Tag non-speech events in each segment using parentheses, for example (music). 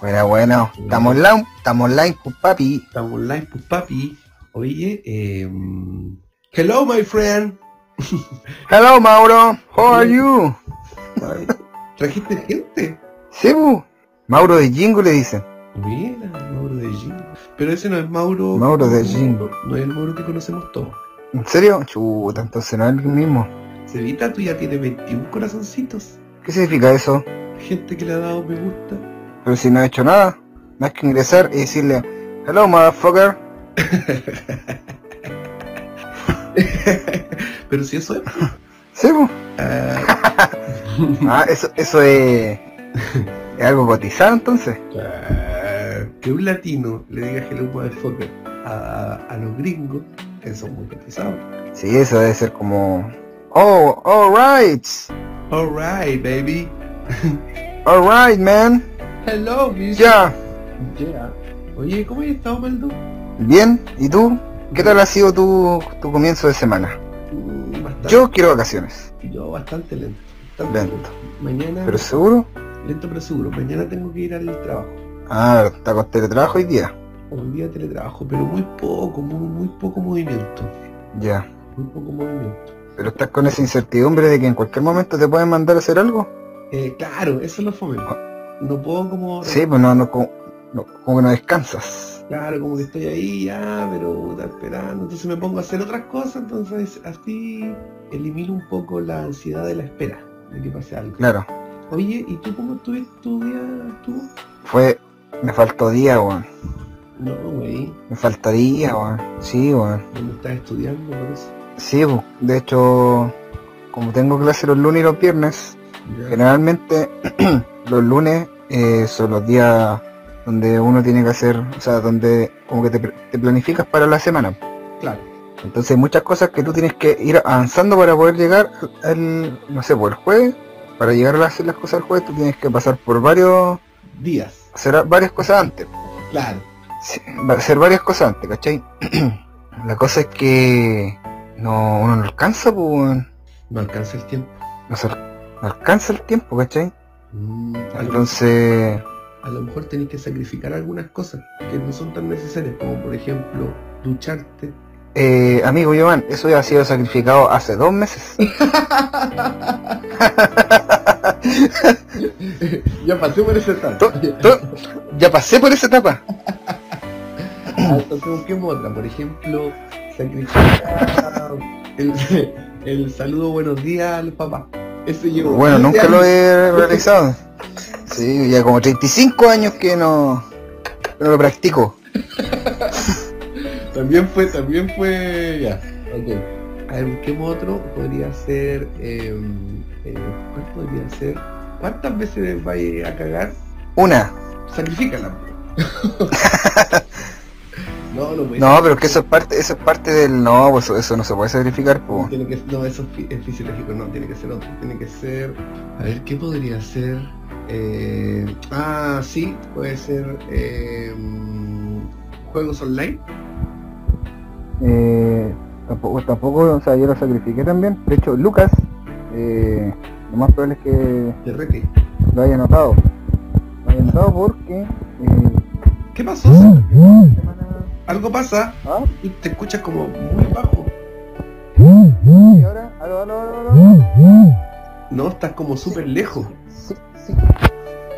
Bueno, bueno. Estamos online, estamos online, pues papi. Estamos online, pues papi. Oye, eh, hello my friend. (laughs) Hello Mauro, how are you? ¿Trajiste gente? Sí, pu. Mauro de Jingo le dicen. Mira, Mauro de Jingo. Pero ese no es Mauro. Mauro de Jingo. No es el Mauro que conocemos todos. ¿En serio? Chuta, entonces no es el mismo. Cevita, tú ya tienes 21 corazoncitos. ¿Qué significa eso? Gente que le ha dado me gusta. Pero si no he hecho nada, más que ingresar y decirle, hello motherfucker. (laughs) Pero si eso es. Sí, ah, (laughs) Ah, eso, eso es, es algo cotizado entonces. que un latino le diga hello motherfucker a, a los gringos, eso es muy cotizado. Sí, eso debe ser como, oh, alright, Alright, baby. alright man, Hello, ya. Yeah. Oye, ¿cómo has estado, Maldo? Bien, ¿y tú? ¿Qué tal ha sido tu, tu comienzo de semana? Mm, Bastante. Yo quiero vacaciones, Yo bastante lento. Bastante lento. Mañana. ¿Pero seguro? Lento pero seguro. Mañana tengo que ir al trabajo. Ah, está con teletrabajo hoy día. Un día de teletrabajo, pero muy poco, muy, muy poco movimiento. Ya. Muy poco movimiento. Pero estás con esa incertidumbre de que en cualquier momento te pueden mandar a hacer algo. Eh, claro, eso es lo fome. No puedo como... Sí, pues no, no, como, no, como que no descansas. Claro, como que estoy ahí ya, pero está esperando. Entonces me pongo a hacer otras cosas, entonces así elimino un poco la ansiedad de la espera, de que pase algo. Claro. Oye, ¿y tú cómo estuviste tu día? ¿Tú? Fue, me faltó día, weón. No, güey. Me falta día, weón. Sí, weón. ¿Dónde estás estudiando? Por eso. Sí. De hecho, como tengo clase los lunes y los viernes, generalmente (clears throat) los lunes eh, son los días donde uno tiene que hacer, o sea, donde como que te, te planificas para la semana. Claro. Entonces hay muchas cosas que tú tienes que ir avanzando para poder llegar al, no sé, por el jueves. Para llegar a hacer las cosas el jueves tú tienes que pasar por varios, Días. hacer varias cosas antes. Claro. Sí, hacer varias cosas antes, ¿cachai? (clears throat) la cosa es que no, uno no alcanza, pues. No alcanza el tiempo. no, no alcanza el tiempo, ¿cachai? Mm, Entonces, a lo mejor tenés que sacrificar algunas cosas que no son tan necesarias, como por ejemplo ducharte. eh, amigo Giovanni, eso ya ha sido sacrificado hace dos meses. ya pasé por ese etapa. Ya pasé por esa etapa. (laughs) Ah, Entonces busquemos otra, por ejemplo, sacrificar el, el saludo buenos días al papá. Eso llevo Bueno, 15 nunca lo he (laughs) realizado. Sí, ya como 35 años que no, que no lo practico. (laughs) También fue, también fue, ya, ok. A ver, busquemos otro, podría ser, eh, eh, ¿cuál podría ser? ¿Cuántas veces vais a cagar? Una. Sacrifícala. (laughs) no, no puede No, pero que eso es parte, eso es parte del no, pues eso, eso no se puede sacrificar, pues. Tiene que, no, eso es, fi- es fisiológico, no, tiene que ser otro. Tiene que ser. A ver, ¿qué podría ser? Eh, ah, sí, puede ser. eh, juegos online. Eh, tampoco, tampoco, o sea, yo lo sacrifiqué también. De hecho, Lucas, eh, lo más probable es que lo haya notado. Lo haya notado porque ¿Qué pasó? Algo pasa ¿Ah? y te escuchas como muy bajo. ¿Y ahora? ¿Aló, aló, aló, aló? No, estás como súper lejos. Sí, sí.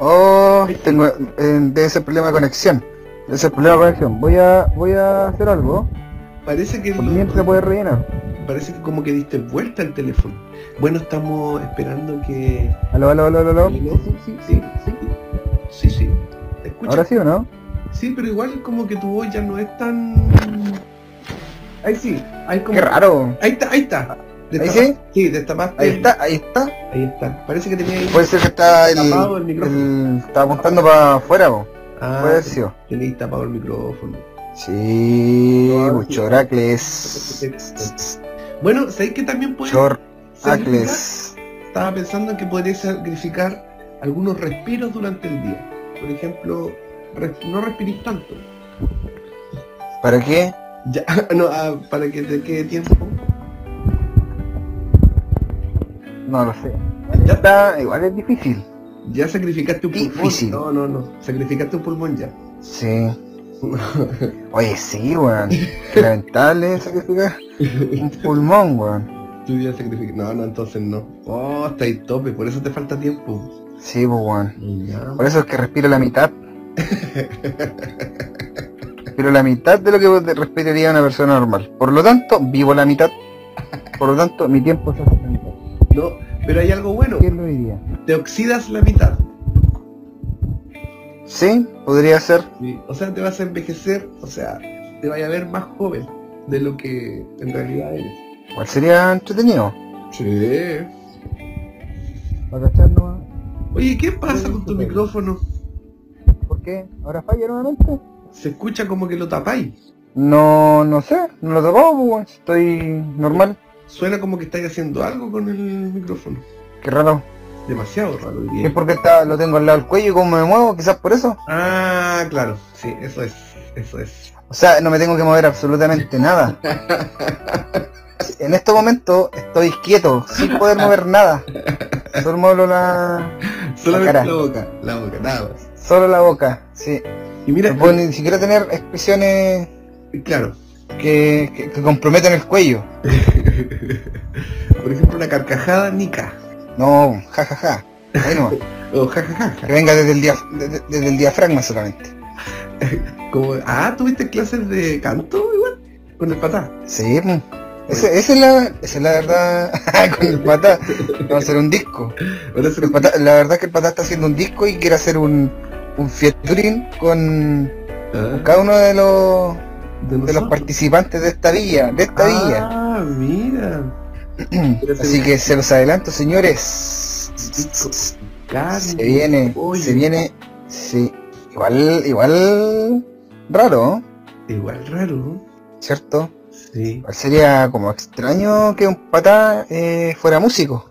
Oh, tengo, eh, debe ser problema de conexión. Debe ser problema de conexión. Voy a, voy a hacer algo. Parece que Por lo- mientras puede rellenar. parece que como que diste vuelta al teléfono. Bueno, estamos esperando que. Aló, aló, aló, aló, aló. Sí, sí, sí, sí. Sí, sí. ¿Te escuchas? Ahora sí o no? Sí, pero igual como que tu voz ya no es tan... Ahí sí, ahí como... Qué raro. Ahí está, ahí está. ¿Ahí sí? Sí, destapaste. Ahí está, ahí está. Ahí está. Parece que tenía ahí... Puede ser que está el, el micrófono. el- está apuntando para afuera, po. Ah, Puede sido. tenéis tapado el micrófono. Sí, Ahora pues, sí. choracles. Bueno, ¿sabéis que también puede? Choracles. Estaba pensando que podría sacrificar algunos respiros durante el día. Por ejemplo, no respirís tanto. ¿Para qué? Ya, (laughs) no, ah, para que te quede tiempo. No lo sé. Ya está, igual es difícil. Ya sacrificaste un Difícil. pulmón. No, no, no. Sacrificaste un pulmón ya. Sí. (laughs) Oye, sí, weón. Lamentable sacrificar un pulmón, weón. Tú ya sacrificaste. No, no, entonces no. Oh, está ahí tope, por eso te falta tiempo. Sí, pues, weón. Ya. Por eso es que respiro la mitad. (laughs) Respiro la mitad de lo que respiraría una persona normal. Por lo tanto, vivo la mitad. Por lo tanto, mi tiempo hace la mitad. No, pero hay algo bueno. ¿Quién lo diría? Te oxidas la mitad. Sí, podría ser. Sí, O sea, te vas a envejecer, o sea, te vaya a ver más joven de lo que en realidad eres. Igual sería entretenido. Sí. Para. Oye, ¿qué pasa con tu micrófono? ¿Por qué? ¿Ahora falla nuevamente? Se escucha como que lo tapáis. No, no sé, no lo tocó, pues, weón. Estoy normal. Suena como que estáis haciendo algo con el micrófono. Qué raro. Demasiado raro ¿Es porque está, lo tengo al lado del cuello y cómo me muevo? Quizás por eso. Ah, claro. Sí, eso es. Eso es. O sea, no me tengo que mover absolutamente nada. En este momento estoy quieto, sin poder mover nada. Solo muevo la... Solamente cara. la boca. La boca, nada más. Solo la boca, sí. Y mira, No puedo ni siquiera tener expresiones claro. que, que, que comprometan el cuello. (laughs) Por ejemplo, una carcajada nica. No, jajaja. Ahí nomás. (laughs) O jajaja. Que venga desde el, dia- desde, desde el diafragma solamente. (laughs) Como, ah, ¿tuviste clases de canto igual? Con el patá. Sí, pues. Ese- esa, es la, esa es la verdad. Con el patá. Vamos a hacer un disco. Patá- la verdad es que el patá está haciendo un disco y quiere hacer un, un featuring con Ah, cada uno de los de de los participantes de esta villa, de esta villa. Ah, mira. (clears throat) Así que se los adelanto, señores. Carne, Se viene, pollo. se viene, sí. Igual, igual raro. Igual raro. ¿cierto? Sí. Sería como extraño que un patá eh, fuera músico.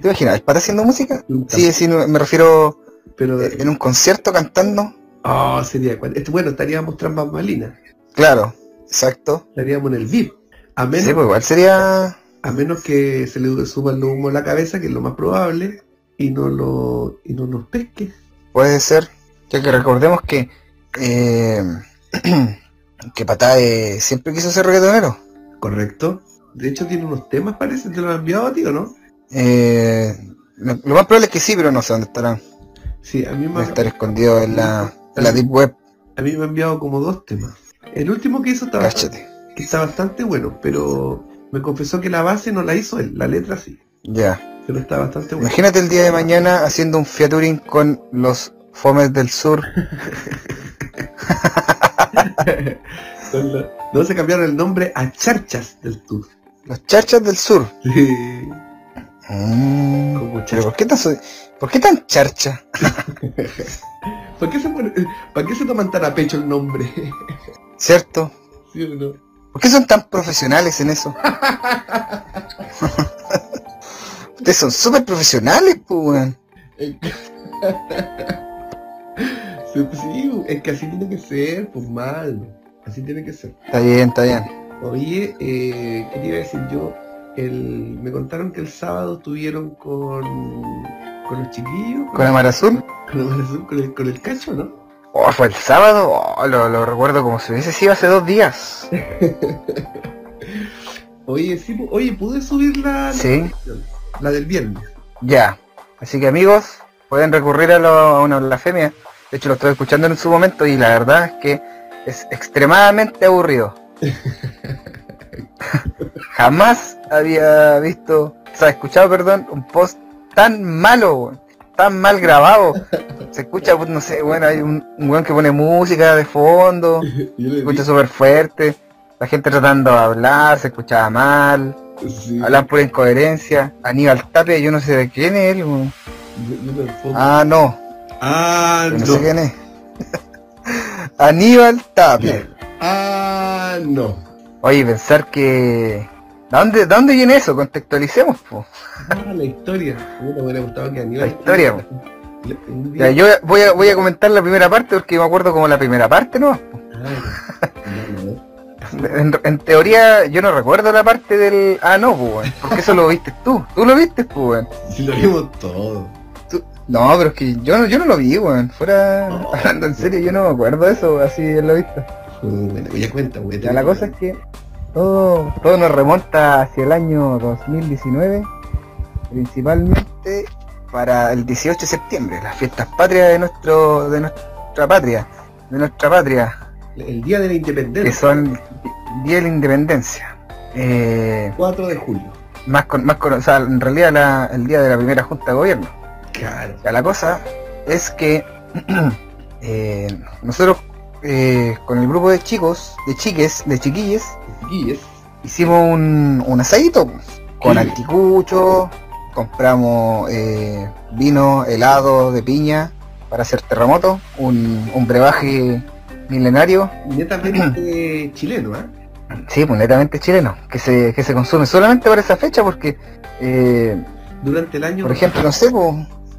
¿Te imaginas? ¿El patá haciendo música? Sí, sí, me refiero Pero, eh, en un concierto cantando. oh, sería, este, bueno, estaríamos tras bambalinas. Claro, exacto. Estaríamos en el VIP. A menos, Sí, pues igual sería a menos que se le suba el humo a la cabeza, que es lo más probable, y no lo, y no nos pesque. Puede ser, ya que recordemos que eh, (clears throat) que Patá eh, siempre quiso ser reggaetonero. Correcto. De hecho tiene unos temas, parece, te lo han enviado a ti, ¿o no? Eh, lo, lo más probable es que sí, pero no sé dónde estarán. Sí, a mí me ha, estar escondido en la, en la deep web. a mí me ha enviado como dos temas. El último que hizo Cáchate. que está bastante bueno, pero me confesó que la base no la hizo él, la letra sí, Ya. pero está bastante bueno. Imagínate el día de mañana haciendo un featuring con los Fomes del Sur. No se cambiaron el nombre a Charchas del Tour. Los Charchas del Sur. Sí, Mm, pero. ¿por qué so- ¿por qué tan charcha? (laughs) ¿Por qué se pone- ¿Para qué se toman tan a pecho el nombre? ¿Cierto? ¿Sí o no? ¿Por qué son tan profesionales en eso? (laughs) Ustedes son súper profesionales, (laughs) pues, weón. Sí, sí, es que así tiene que ser, pues mal. Así tiene que ser. Está bien, está bien. Oye, eh, ¿qué te iba a decir yo? El, me contaron que el sábado estuvieron con, con los chiquillos, ¿Con Amar Azul? con, el, con, el, con el cacho, ¿no? Oh, fue el sábado. Oh, lo, lo recuerdo como si hubiese sido hace dos días. (laughs) Oye, sí, oye, pude subir la, la, Sí. la del viernes. Ya. Así que amigos, pueden recurrir a, lo- a una blasfemia. De hecho, lo estoy escuchando en su momento y la verdad es que es extremadamente aburrido. (laughs) (laughs) Jamás había visto, o sea, escuchado, perdón, un post tan malo, weón, tan mal grabado. (laughs) Se escucha, pues, no sé, bueno, hay un, un weón que pone música de fondo, (laughs) se escucha súper fuerte, la gente tratando de hablar, se escuchaba mal, sí, hablan pura incoherencia. Aníbal Tapia, yo no sé de quién es él, weón. Ah, no, Ah, no no. sé quién es. (laughs) Aníbal Tapia. Ah, no. Oye, pensar que... ¿De dónde, de dónde viene eso? Contextualicemos, po. Ah, la historia. A mí me hubiera gustado que. La historia, Ya, yo voy a, voy a comentar la primera parte porque me acuerdo como la primera parte, ¿no? Ah. (laughs) En, en teoría yo no recuerdo la parte del... Ah, no, pues, weón, porque eso lo viste tú. Tú lo viste, pues, weón. Si lo vimos todo. No, pero es que yo no, yo no lo vi, weón. Fuera, hablando en serio, yo no me acuerdo de eso, así en lo visto. Bueno, ya cuenta, güey. Ya, la cosa es que todo, todo nos remonta hacia el año 2019, principalmente para el 18 de septiembre, las fiestas patrias de nuestro, de nuestra patria, de nuestra patria, El día de la que independencia. son Día de la Independencia. Eh, 4 de julio. más con, más con, o sea, en realidad la- el día de la primera junta de gobierno. Claro. Ya, la cosa es que (clears throat) eh, nosotros eh, con el grupo de chicos, de chiques, de chiquilles, Chiquillos. hicimos un, un asadito pues, con Sí. anticucho, compramos eh, vino, helado de piña para hacer terremoto, un, un brebaje milenario, Netamente (clears throat) chileno, ¿ah? sí, pues netamente chileno, que se, que se consume solamente para esa fecha porque, eh, Durante el año. por ejemplo, no sé, pues,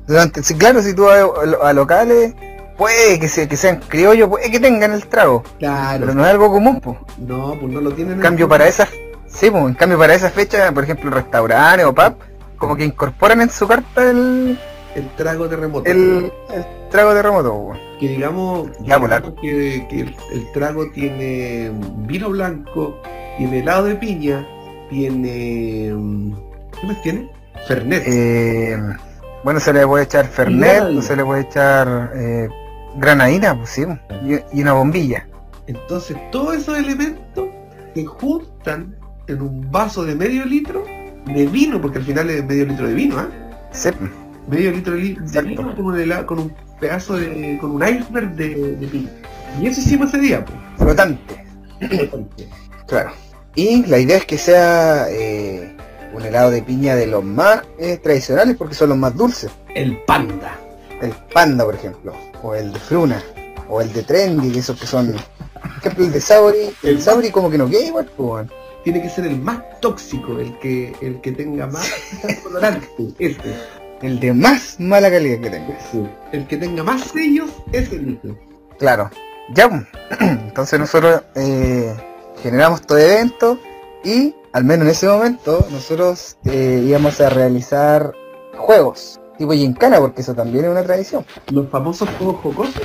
durante, claro, si tú vas a, a locales, puede que, se, que sean criollos, puede que tengan el trago, Claro. pero no es algo común, pues. No, pues no lo tienen. En cambio para esas, sí, pues, en cambio para esa fecha, por ejemplo, restaurantes o pub, como que incorporan en su carta el, El trago terremoto. el, el trago de remoto, pues. Que digamos, Ya, pues, digamos que, que el, el trago tiene vino blanco, tiene helado de piña, tiene. mm, ¿Qué más tiene? Fernet. Eh, bueno, se le puede echar Fernet, Granadina. o se le puede echar eh, granadina, pues sí, y, y una bombilla. Entonces todos esos elementos se juntan en un vaso de medio litro de vino, porque al final es medio litro de vino, ¿ah? Sí, Medio litro de, vino con un, helado- con un pedazo de. con un iceberg de, de piña. Y eso hicimos ese día, pues. flotante, claro. Y la idea es que sea eh, un helado de piña de los más eh, tradicionales porque son los más dulces. El panda. El Panda, por ejemplo, o el de Fruna, o el de Trendy, que esos que son, por ejemplo, el de Sabori, el El- Sabori como que no queda igual, pues. Tiene que ser el más tóxico, el que, el que tenga más colorante. Este. el de más mala calidad que tenga. El que tenga más sellos es el mismo. Claro, ya, (clears throat) entonces nosotros eh, generamos todo evento y, al menos en ese momento, nosotros eh, íbamos a realizar juegos, tipo Gincana, porque eso también es una tradición. Los famosos juegos jocosos.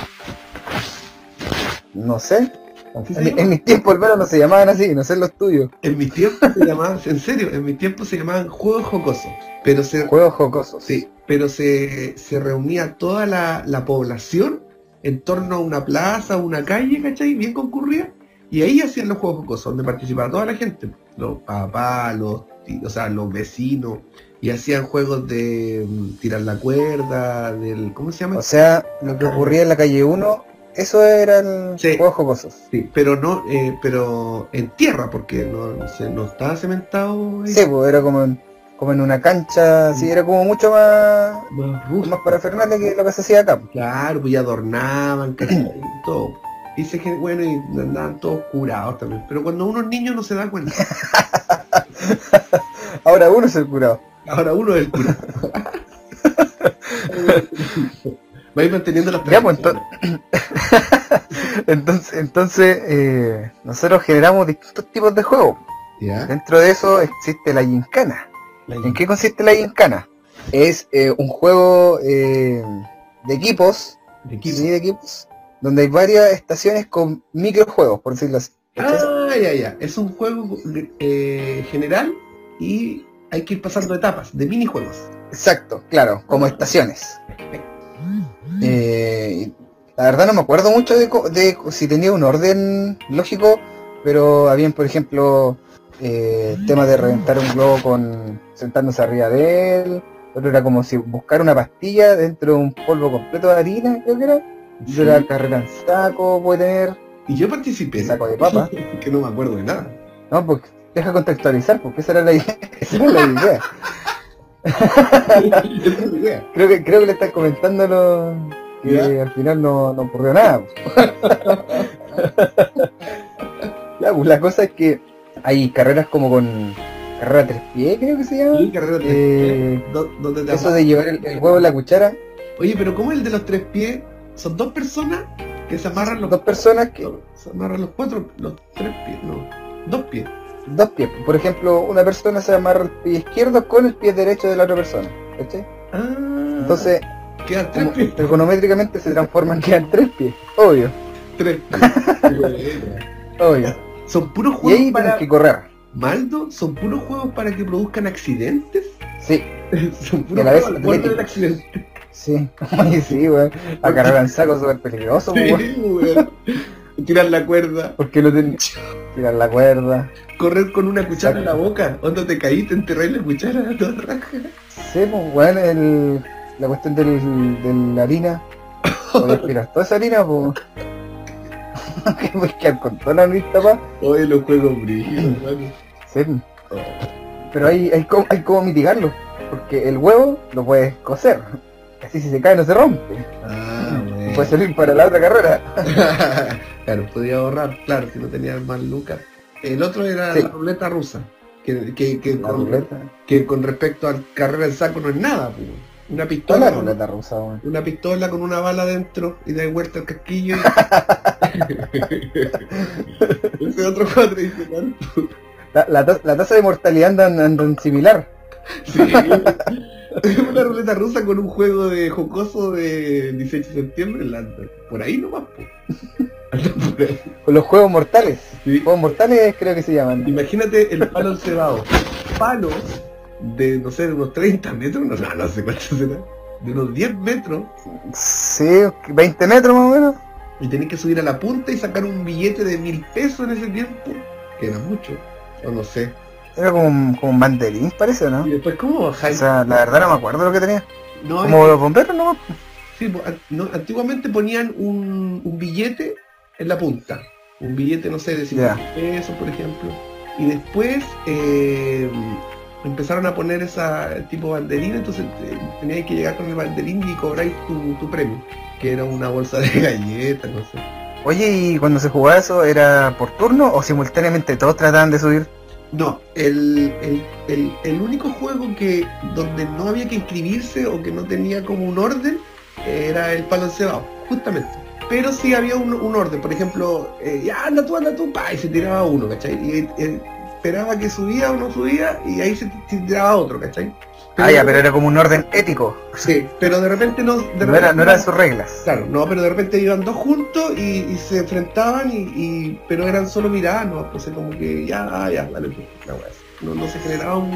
No sé, en, en mis tiempos al menos no se llamaban así, no sé los tuyos. En mis tiempos se llamaban, en serio, en mis tiempos se llamaban juegos jocosos. Pero se, Juegos jocosos. sí, pero se, se reunía toda la, la población en torno a una plaza, una calle, ¿cachai? Bien concurrida. Y ahí hacían los juegos jocosos, donde participaba toda la gente. Los papás, los, o sea, los vecinos. Y hacían juegos de mm, tirar la cuerda, del. ¿Cómo se llama? O sea, lo que ocurría en la calle 1, eso eran Sí. juegos jocosos. Sí, pero no, eh, pero en tierra, porque no, se- no estaba cementado. ahí. Sí, pues era como en, como en una cancha, así era como mucho más, Más rústico. más parafernalia que lo que se hacía acá. Claro, pues ya adornaban, (clears throat) y todo. Dice que, bueno, y andaban todos curados también. Pero cuando uno es niño no se da cuenta. (laughs) Ahora uno es el curado. Ahora uno es el curado. (laughs) Va a ir manteniendo las Ya, pues, tradiciones. Entonces, (laughs) entonces eh, nosotros generamos distintos tipos de juegos. Dentro de eso existe la gincana. La- ¿En qué consiste la gincana? Es eh, un juego eh, de equipos, de equipo. sí, de equipos, donde hay varias estaciones con microjuegos, por decirlo así. Ah, ya, ya. Es un juego eh, general y hay que ir pasando etapas de minijuegos. Exacto, claro, como estaciones. Eh, la verdad no me acuerdo mucho de, de si tenía un orden lógico, pero habían, por ejemplo, eh, tema de reventar un globo con sentándose arriba de él. Otro era como si buscar una pastilla dentro de un polvo completo de harina, creo que era. Sí. era carrera en saco, puede tener. Y yo participé. Saco de papa. (laughs) que no me acuerdo de nada. No, pues deja contextualizar, porque esa era la idea. (laughs) (laughs) esa era la idea. Creo que, creo que le están comentando lo que ¿Ya? al final no, no ocurrió nada. (laughs) ya, pues la cosa es que hay carreras como con carrera tres pies, creo que se llama. Sí, carrera tres Eh, pies. Te Eso de llevar el, el huevo en la cuchara, Oye, pero ¿cómo el de los tres pies? Son dos personas que se amarran los dos personas que, Se amarran los cuatro, los tres pies, no, dos pies. Dos pies. Por ejemplo, una persona se amarra el pie izquierdo con el pie derecho de la otra persona. ¿cachai? Ah, Entonces, Quedan tres pies. trigonométricamente se transforman, quedan tres pies. Obvio, Tres pies. (laughs) obvio. Son puros Y juegos ahí para... que correr. Maldo, son puros juegos para que produzcan accidentes. Sí, (laughs) son puros a la vez juegos a la puerta del accidente. sí. (laughs) Sí, weón. A cargar en saco súper peligroso, Sí, weón. Tirar la cuerda, Porque no tenía... Tirar la cuerda. Correr con una cuchara en la boca, onda te caíste, enterráis la cuchara (laughs) toda raja. Sí, pues, weón, el... la cuestión del, de la harina. Voy a (laughs) aspirar toda esa harina, pues. (laughs) que voy a con toda la lista, pa. Oye, los juegos brillan, hermano. Sí. Pero hay, hay, como, hay como mitigarlo. Porque el huevo lo puedes coser. Así si se cae no se rompe. Ah, Y puede servir para la otra carrera. claro, podía ahorrar, claro, si no tenía más lucas. El otro era Sí. la ruleta rusa, que, que, que, con, ruleta. que con respecto al carrera en saco no es nada, pues. Una pistola, la con- ruleta rusa, una pistola con una bala dentro y da vuelta el casquillo. y- (laughs) Ese otro juego tradicional. La, la, ta- la tasa de mortalidad andan, andan similar. Sí. una ruleta rusa con un juego de jocoso de 18 de septiembre. la- Por ahí nomás, po. Con los juegos mortales. Sí. Juegos mortales creo que se llaman. Imagínate el palo cebado. Palos de, no sé, de unos 30 metros, no, no, no sé cuánto será. De unos 10 metros. Sí, 20 metros más o menos. Y tenés que subir a la punta y sacar un billete de mil pesos en ese tiempo. Que era mucho. O no sé. Era como un, como un banderín, parece, ¿no? Y después, ¿cómo O bajáis? sea, la verdad no me acuerdo lo que tenía. no, es Como los bomberos, ¿no? Sí, pues, no, antiguamente ponían un, un billete en la punta. Un billete, no sé, de 50 pesos, por ejemplo. Y después eh, empezaron a poner esa tipo banderín, entonces eh, que llegar con el banderín y cobráis tu, tu premio. Que era una bolsa de galletas, no sé. Oye, ¿y cuando se jugaba eso era por turno o simultáneamente todos trataban de subir? No, el, el, el, el único juego que donde no había que inscribirse o que no tenía como un orden eh, era el palo encebado, justamente. Pero sí había un, un orden, por ejemplo, eh, ya anda tú, anda tú, pa, y se tiraba uno, ¿cachai? Y eh, esperaba que subía o no subía y ahí se, tiraba otro, ¿cachai? ah, ya, pero era como un orden ético. Sí, pero de repente no... De No repente era, no eran sus reglas. Claro, no, pero de repente iban dos juntos y, y se enfrentaban y, y- pero eran solo miradas, no, entonces como que ya, ah, ya, dale, pues, no, no se generaba un,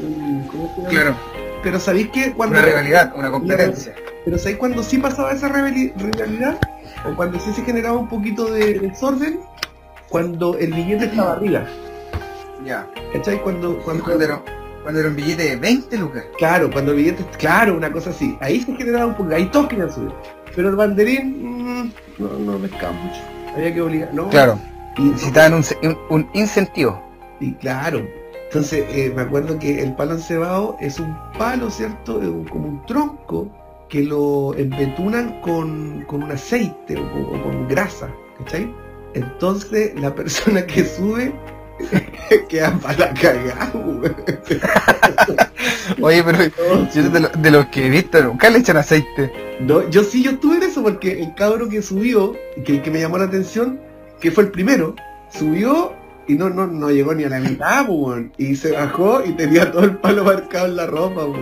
un- ¿cómo se llama? Pero sabéis que cuando Una rivalidad, una competencia. pero sabéis cuando sí pasaba esa rivali- rivalidad o cuando sí se generaba un poquito de desorden, cuando el billete estaba arriba, Ya. ¿cachai? Cuando, cuando, Cuando era, cuando era un billete de 20 lucas. claro, cuando el billete, claro, una cosa así, ahí se generaba un poco, ahí todos querían subir, pero el banderín, mm, no, no pescaba mucho, había que obligar, no, Claro, y, necesitaban un, un, un incentivo. y claro, entonces eh, me acuerdo que el palo encebado es un palo, ¿cierto? Es un- como un tronco que lo embetunan con, con un aceite o, con- o con grasa, ¿cachai? Entonces la persona que sube (laughs) queda para la cagada. Oye, pero yo de, lo- de los que he visto nunca le echan aceite. No, yo sí, yo estuve en eso porque el cabro que subió, que, que me llamó la atención, que fue el primero, subió y no, no, no llegó ni a la mitad, pues, y se bajó y tenía todo el palo marcado en la ropa, pues,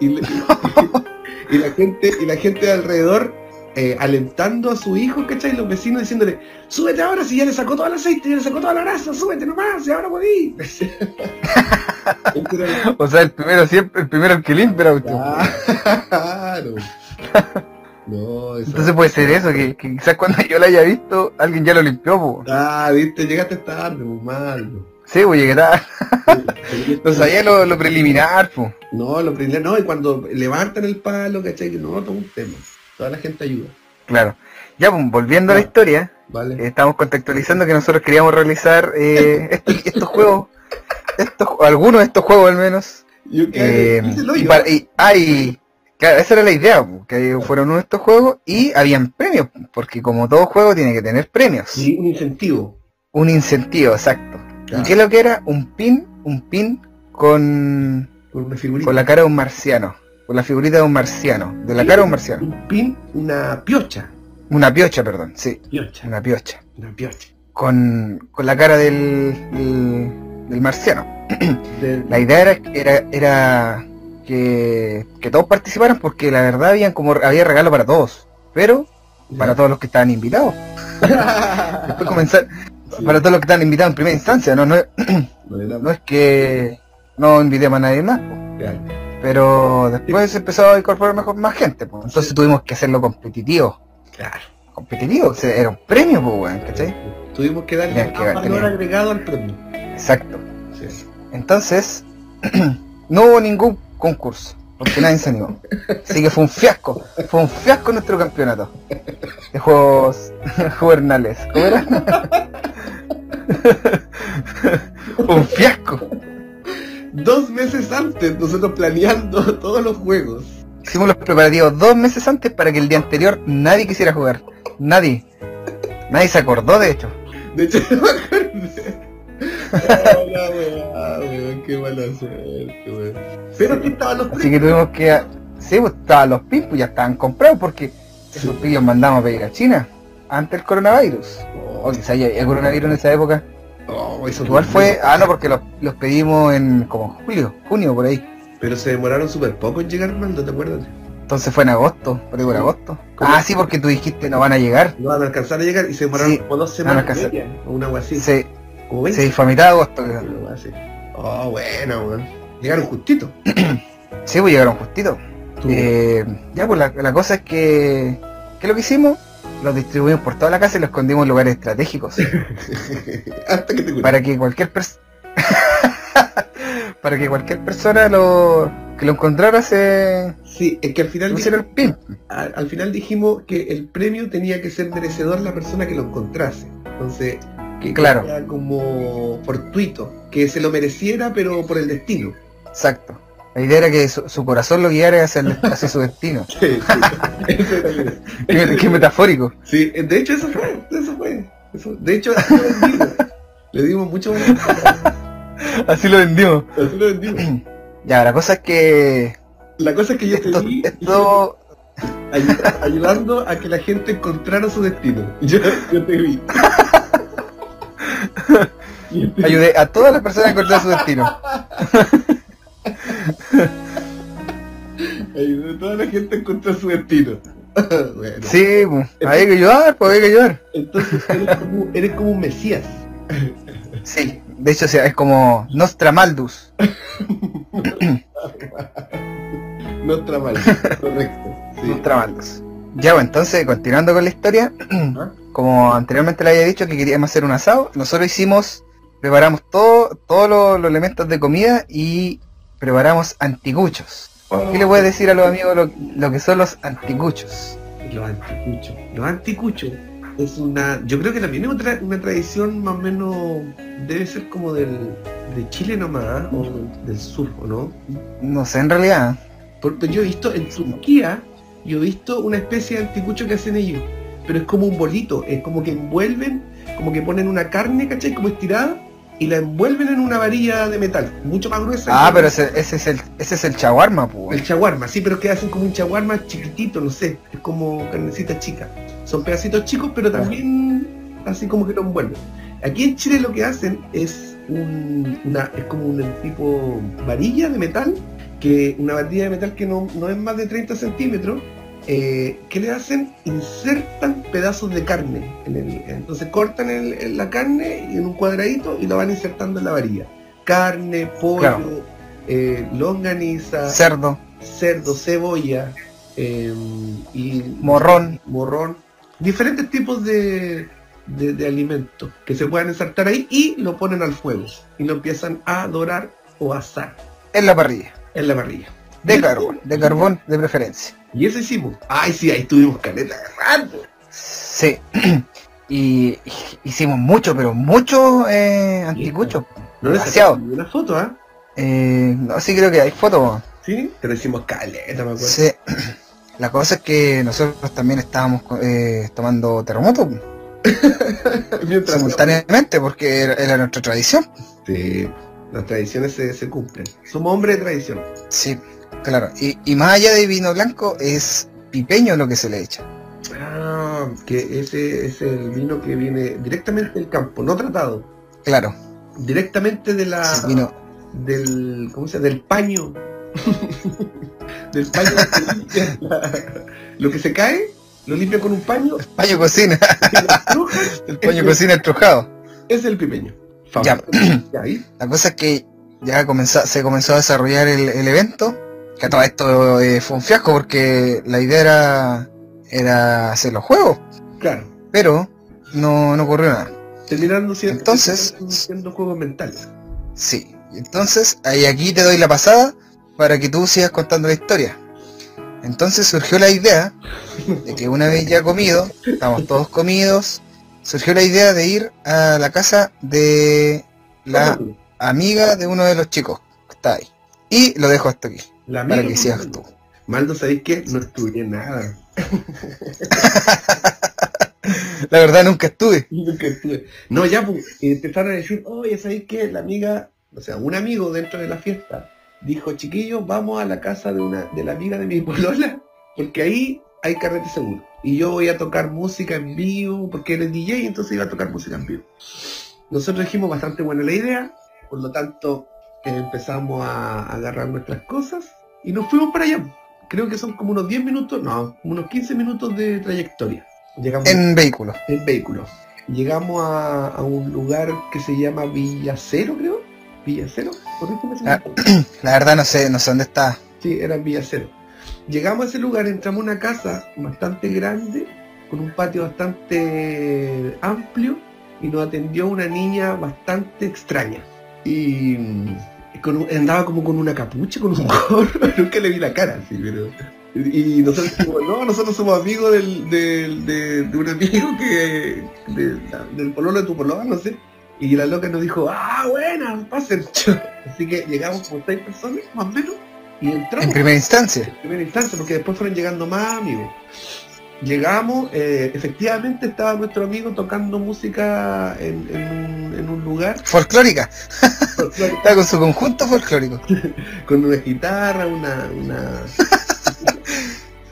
y, le- y (laughs) la gente, y la gente de alrededor eh, alentando a su hijo, ¿cachai? Los vecinos diciéndole, súbete ahora si ya le sacó todo el aceite, ya le sacó toda la grasa, súbete nomás, y ahora podí. (laughs) O sea, el primero siempre, el primero que limpia auto. Claro. (laughs) No, eso. Entonces puede ser eso, que, que quizás cuando yo lo haya visto, alguien ya lo limpió, po. Ah, viste, llegaste tarde, muy mal. Sí, pues llegué tarde. (laughs) No sabía lo, lo preliminar, po. No, lo primero, no, y cuando levantan el palo, ¿cachai? Que no, todo un tema. Toda la gente ayuda, Claro. Ya, pues, volviendo a la historia, ¿vale? eh, estamos contextualizando que nosotros queríamos realizar eh, (laughs) estos, estos juegos, estos, algunos de estos juegos al menos. Eh, y, para- y- ah, y- claro, esa era la idea, po, que fueron uno de estos juegos y habían premios, porque como todo juego tiene que tener premios. Sí, un incentivo. Un incentivo, exacto. Claro. ¿Y qué es lo que era? Un pin, un pin con, Con la cara de un marciano. Con la figurita de un marciano. De la cara de un marciano. Un pin, una piocha. Una piocha, perdón, sí. Piocha. Una piocha. Una piocha. Con, con la cara del, del, del marciano. (coughs) La idea era, era, era que, que todos participaran porque la verdad habían como había regalo para todos, pero para todos los que estaban invitados. (laughs) Después comenzar Sí. para todos los que estaban invitados en primera instancia, no, no, es- No es que no invitemos a nadie más, pero después se empezó a incorporar mejor más gente, po. entonces tuvimos que hacerlo competitivo. Claro. Competitivo, o sea, era un premio, pues, weón, ¿cachai? Tuvimos que darle más valor tener- agregado al premio. Exacto. Sí. Entonces, (clears throat) no hubo ningún concurso, porque nadie se animó. Así que fue un fiasco, fue un fiasco nuestro campeonato de juegos (laughs) juvernales. ¿Cómo era? (laughs) un fiasco. Dos meses antes, nosotros planeando (laughs) todos los juegos. Hicimos los preparativos dos meses antes para que el día anterior nadie quisiera jugar. Nadie. Nadie se acordó de hecho. De hecho, no me acordé. La weá, weón, qué mala suerte, weón. Pero aquí estaban los Así que tuvimos que... Sí, pues estaban los pins, pues ya estaban comprados porque esos pins los mandamos a pedir a China antes del coronavirus. O quizá ya había coronavirus en esa época. Oh, eso Igual fue, ah no, porque los, los pedimos en como julio, junio por ahí. Pero se demoraron súper poco en llegar, Armando, ¿te acuerdas? Entonces fue en agosto, por ahí por agosto. ¿Cómo? Ah, sí, porque tú dijiste no van a llegar. No van a alcanzar a llegar y se demoraron Sí, como dos van a semanas alcanzar. y media, o una así. Como se 20. fue a mitad de agosto. así. Oh, bueno, weón. Llegaron justito. (clears throat) Sí, pues llegaron justito. Eh, ya, pues la, la cosa es que... ¿Qué es lo que hicimos? Los distribuimos por toda la casa y los escondimos en lugares estratégicos. (laughs) Hasta que te para que cualquier persona... (laughs) para que cualquier persona lo que lo encontrara se Sí, es que al final, pusiera el pin. al, al final dijimos que el premio tenía que ser merecedor la persona que lo encontrase. Entonces, que Claro. era como fortuito, que se lo mereciera pero por el destino. Exacto. La idea era que su, su corazón lo guiara hacia, el- hacia su destino. (laughs) Sí, sí. (laughs) Qué, qué metafórico. Sí, de hecho eso fue, eso fue. Eso- de hecho así lo vendimos. Le dimos mucho (laughs) Así lo vendimos. así lo vendimos. Ya, la cosa es que La cosa es que yo te esto, vi esto ayud- ayudando a que la gente encontrara su destino. Yo, yo te vi. (laughs) Ayudé a todas las personas a encontrar su destino. (laughs) Ayudé a toda la gente a encontrar su destino. (laughs) bueno. Sí, pues, había que ayudar, pues había que ayudar. Entonces eres como, eres como un mesías. Sí, de hecho o sea, es como Nostramaldus. (coughs) No está mal. Correcto. Sí. Nostramaldus. Ya, pues entonces, continuando con la historia, ¿Ah? Como anteriormente le había dicho que queríamos hacer un asado, nosotros hicimos, preparamos todo, todos los, los elementos de comida y preparamos anticuchos. ¿Qué le voy a decir a los amigos lo, lo que son los anticuchos? Los anticuchos. Los anticuchos es una. Yo creo que también es una tradición más o menos. Debe ser como del, de Chile nomás, o del sur, ¿o no? No sé, en realidad. Porque yo he visto en Turquía, yo he visto una especie de anticucho que hacen ellos. Pero es como un bolito, es como que envuelven, como que ponen una carne, ¿cachai? Como estirada, y la envuelven en una varilla de metal, mucho más gruesa. Ah, pero ese, ese es el ese es el chaguarma, pues. El chaguarma, sí, pero que hacen como un chaguarma chiquitito, no sé, es como carnecita chica. Son pedacitos chicos, pero también así como que lo envuelven. Aquí en Chile lo que hacen es un, una, es como un tipo varilla de metal, que una varilla de metal que no, no es más de 30 centímetros, eh, ¿qué le hacen? Insertan pedazos de carne. En el, entonces cortan el- la carne y en un cuadradito y lo van insertando en la varilla. Carne, pollo, Claro. eh, longaniza, Cerdo, cerdo, cebolla eh, y morrón. morrón, diferentes tipos de, de, de alimentos que se puedan ensartar ahí y lo ponen al fuego y lo empiezan a dorar o asar en la parrilla. en la parrilla. De carbón, de carbón de preferencia. Y eso hicimos. Ay, sí, ahí estuvimos caleta agarrando. Sí. (clears throat) Y hicimos mucho, pero mucho eh, anticucho. No Demasiado. una foto, ¿ah? Eh, no, sí creo que hay fotos. Sí, pero hicimos caleta, me acuerdo. Sí. (clears throat) La cosa es que nosotros también estábamos eh, tomando terremoto (laughs) simultáneamente porque era, era nuestra tradición. Sí, las tradiciones se, se cumplen. Somos hombres de tradición. Sí, claro. Y, y más allá de vino blanco es pipeño lo que se le echa. Ah, que ese es el vino que viene directamente del campo, no tratado. Claro. Directamente de la sí, vino. del ¿cómo se llama? del paño (laughs) del paño que limpia la- (laughs) lo que se cae, lo limpia con un paño. Paño cocina. (laughs) El paño cocina estrujado. Es el pipeño. Ya. La cosa es que ya comenzó, se comenzó a desarrollar el, el evento. Que todo esto eh, fue un fiasco porque la idea era, era hacer los juegos. Claro. Pero no, no ocurrió nada. Terminando siendo, Entonces- siendo juegos mentales. Sí. Entonces, ahí aquí te doy la pasada para que tú sigas contando la historia. Entonces surgió la idea de que una vez ya comido, estamos todos comidos, surgió la idea de ir a la casa de la amiga de uno de los chicos que está ahí. Y lo dejo hasta aquí, La para que tú. Maldo, ¿sabéis qué? No estudié nada. (laughs) La verdad nunca estuve. Nunca estuve. No, ya pues, y empezaron a decir, oye, ¿sabéis qué? La amiga, o sea, un amigo dentro de la fiesta dijo, chiquillos, vamos a la casa de una, de la amiga de mi polola, porque ahí hay carrete seguro. Y yo voy a tocar música en vivo, porque él es DJ, entonces iba a tocar música en vivo. Nosotros dijimos bastante buena la idea, por lo tanto eh, empezamos a agarrar nuestras cosas y nos fuimos para allá. Creo que son como unos 10 minutos, no, como unos 15 minutos de trayectoria. Llegamos En vehículo. en vehículo. Llegamos a, a un lugar que se llama Villacero, creo. Villacero, Ah. equivoco. (clears throat) La verdad no sé, no sé dónde está. Sí, era Villacero. Llegamos a ese lugar, entramos a una casa bastante grande, con un patio bastante amplio, y nos atendió una niña bastante extraña. Y con andaba como con una capucha, con un gorro, (laughs) nunca le vi la cara, así, pero... Y nosotros dijimos, no, nosotros somos amigos del, del- de, de un amigo que... de- del pololo de tu pololo, no sé. Y la loca nos dijo, ah, buena, pasen. Así que llegamos como seis personas, más o menos, y entramos En primera instancia. en primera instancia, porque después fueron llegando más amigos. Llegamos, eh, efectivamente estaba nuestro amigo tocando música en, en un, en un lugar Folclórica. Está con su conjunto folclórico. (laughs) con una guitarra, una, una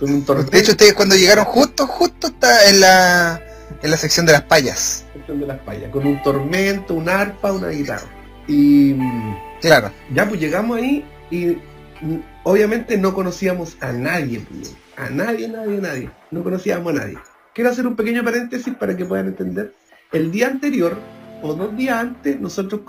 con un torneo De hecho, ustedes cuando llegaron justo, justo está en la, en la sección de las payas. de las payas, con un tormento, un arpa, una guitarra. Y Claro. ya pues llegamos ahí y mm, obviamente no conocíamos a nadie, pues, a nadie, nadie, nadie. No conocíamos a nadie. Quiero hacer un pequeño paréntesis para que puedan entender. El día anterior, o dos días antes, nosotros,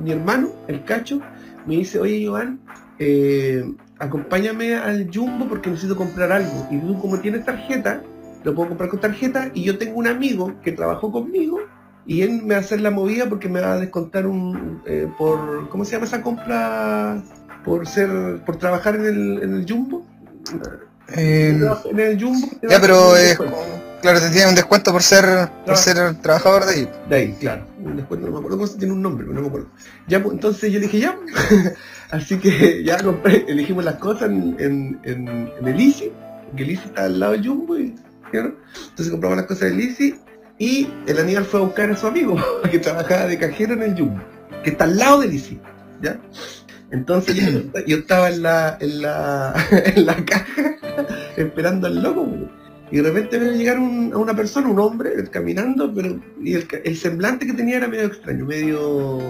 mi hermano, el cacho, me dice, oye Iván, eh, acompáñame al Jumbo porque necesito comprar algo. Y tú como tienes tarjeta, lo puedo comprar con tarjeta y yo tengo un amigo que trabajó conmigo y él me va a hacer la movida porque me va a descontar un eh, por ¿cómo se llama esa compra? por ser por trabajar en el, en el Jumbo Eh, en el Jumbo ya, pero claro, te tienen un descuento por ser, por ser trabajador de ahí. de ahí claro un descuento no me acuerdo cómo se tiene un nombre pero no me acuerdo ya pues, entonces yo dije ya (laughs) así que (laughs) ya compré elegimos las cosas en, en, en, en el Easy porque el Easy está al lado del Jumbo y ¿no? entonces compramos las cosas del Easy y el Aníbal fue a buscar a su amigo (laughs) que trabajaba de cajero en el Jumbo que está al lado del Easy ¿ya? Entonces yo, (clears throat) yo estaba en la, en la, (laughs) en la caja esperando al loco. güey. Y de repente veo llegar un- a una persona, un hombre, caminando, pero y el, el semblante que tenía era medio extraño, medio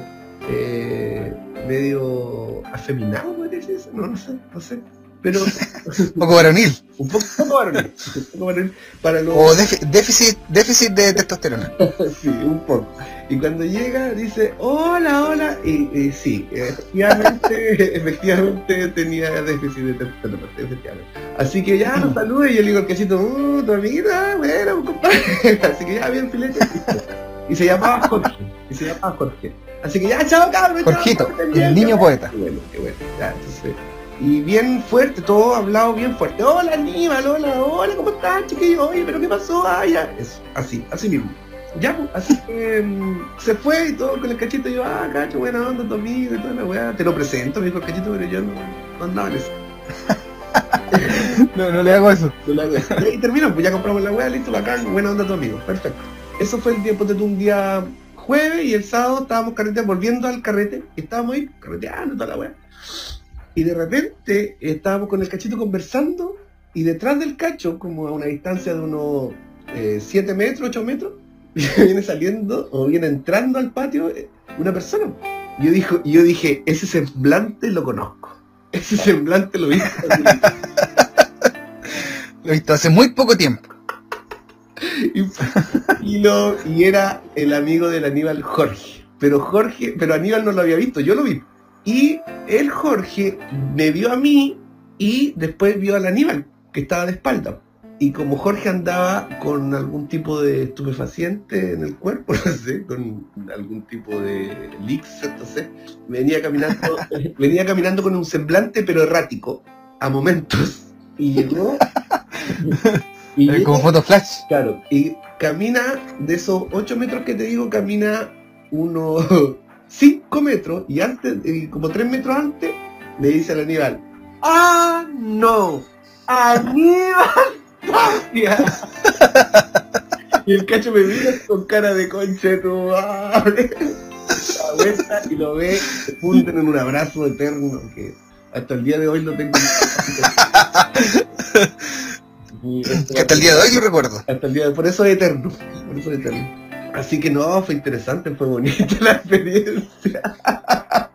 eh, medio afeminado, ¿puede decirse? No, no sé, no sé. Pero Un poco varonil. un poco, varonil, un poco varonil para los O défi- déficit, déficit de testosterona. (laughs) sí, un poco. Y cuando llega dice, hola, hola, y, y sí, efectivamente, (laughs) efectivamente tenía déficit de testosterona, efectivamente. Así que ya nos saluda y yo le digo al casito, uh, tu amiguita, bueno, compadre. (laughs) Así que ya bien filete. Y se llamaba Jorge, y se llamaba Jorge. Así que ya, chao, cabrón. Jorgito, el niño poeta. Qué bueno, qué bueno. Ya, entonces, y bien fuerte, todo hablado bien fuerte. Hola Aníbal, hola, hola, ¿cómo estás, chiquillo? Oye, pero ¿qué pasó? Ah, ya. Eso, así, así mismo. Ya, pues, así que mm, se fue y todo con el cachito. Y yo, ah, cacho, buena onda, tu amigo y toda la weá. Te lo presento, me dijo el cachito, pero yo no, no andaba en eso. (laughs) No, no le hago eso. No la hago eso. Y terminó, pues ya compramos la weá, listo, bacán, buena onda tu amigo. Perfecto. Eso fue el tiempo de un día jueves y el sábado estábamos carreteando, volviendo al carrete. y Estábamos ahí carreteando toda la weá. Y de repente estábamos con el cachito conversando y detrás del cacho, como a una distancia de unos 7 metros, 8 metros, (laughs) viene saliendo o viene entrando al patio eh, una persona. Y Yo, dijo, yo dije, ese semblante lo conozco. Ese semblante lo vi. (laughs) Lo he visto hace muy poco tiempo. y, y lo, y era el amigo del Aníbal Jorge. Pero Jorge, pero Aníbal no lo había visto, yo lo vi. Y el Jorge me vio a mí y después vio al Aníbal, que estaba de espalda. Y como Jorge andaba con algún tipo de estupefaciente en el cuerpo, (laughs) no sé, con algún tipo de no sé, venía caminando, (laughs) venía caminando con un semblante pero errático, a momentos. Y llegó. (laughs) y llega- Como foto flash. Claro, y camina de esos 8 metros que te digo, camina unos 5 metros y antes, y como 3 metros antes, me dice al Aníbal, ¡Ah, no! ¡Aníbal! Tapia". (laughs) y el cacho me mira con cara de concha de tu madre. Da vuelta y lo ve, se funden en un abrazo eterno que hasta el día de hoy lo tengo. (laughs) Que hasta el día de hoy lo recuerdo. hasta el día de por eso es eterno por eso es eterno así que no fue interesante fue bonita (laughs) la experiencia (laughs)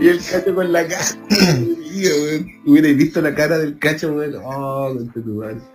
y el cacho con la cara (clears throat) hubierais visto la cara del cacho weón. oh.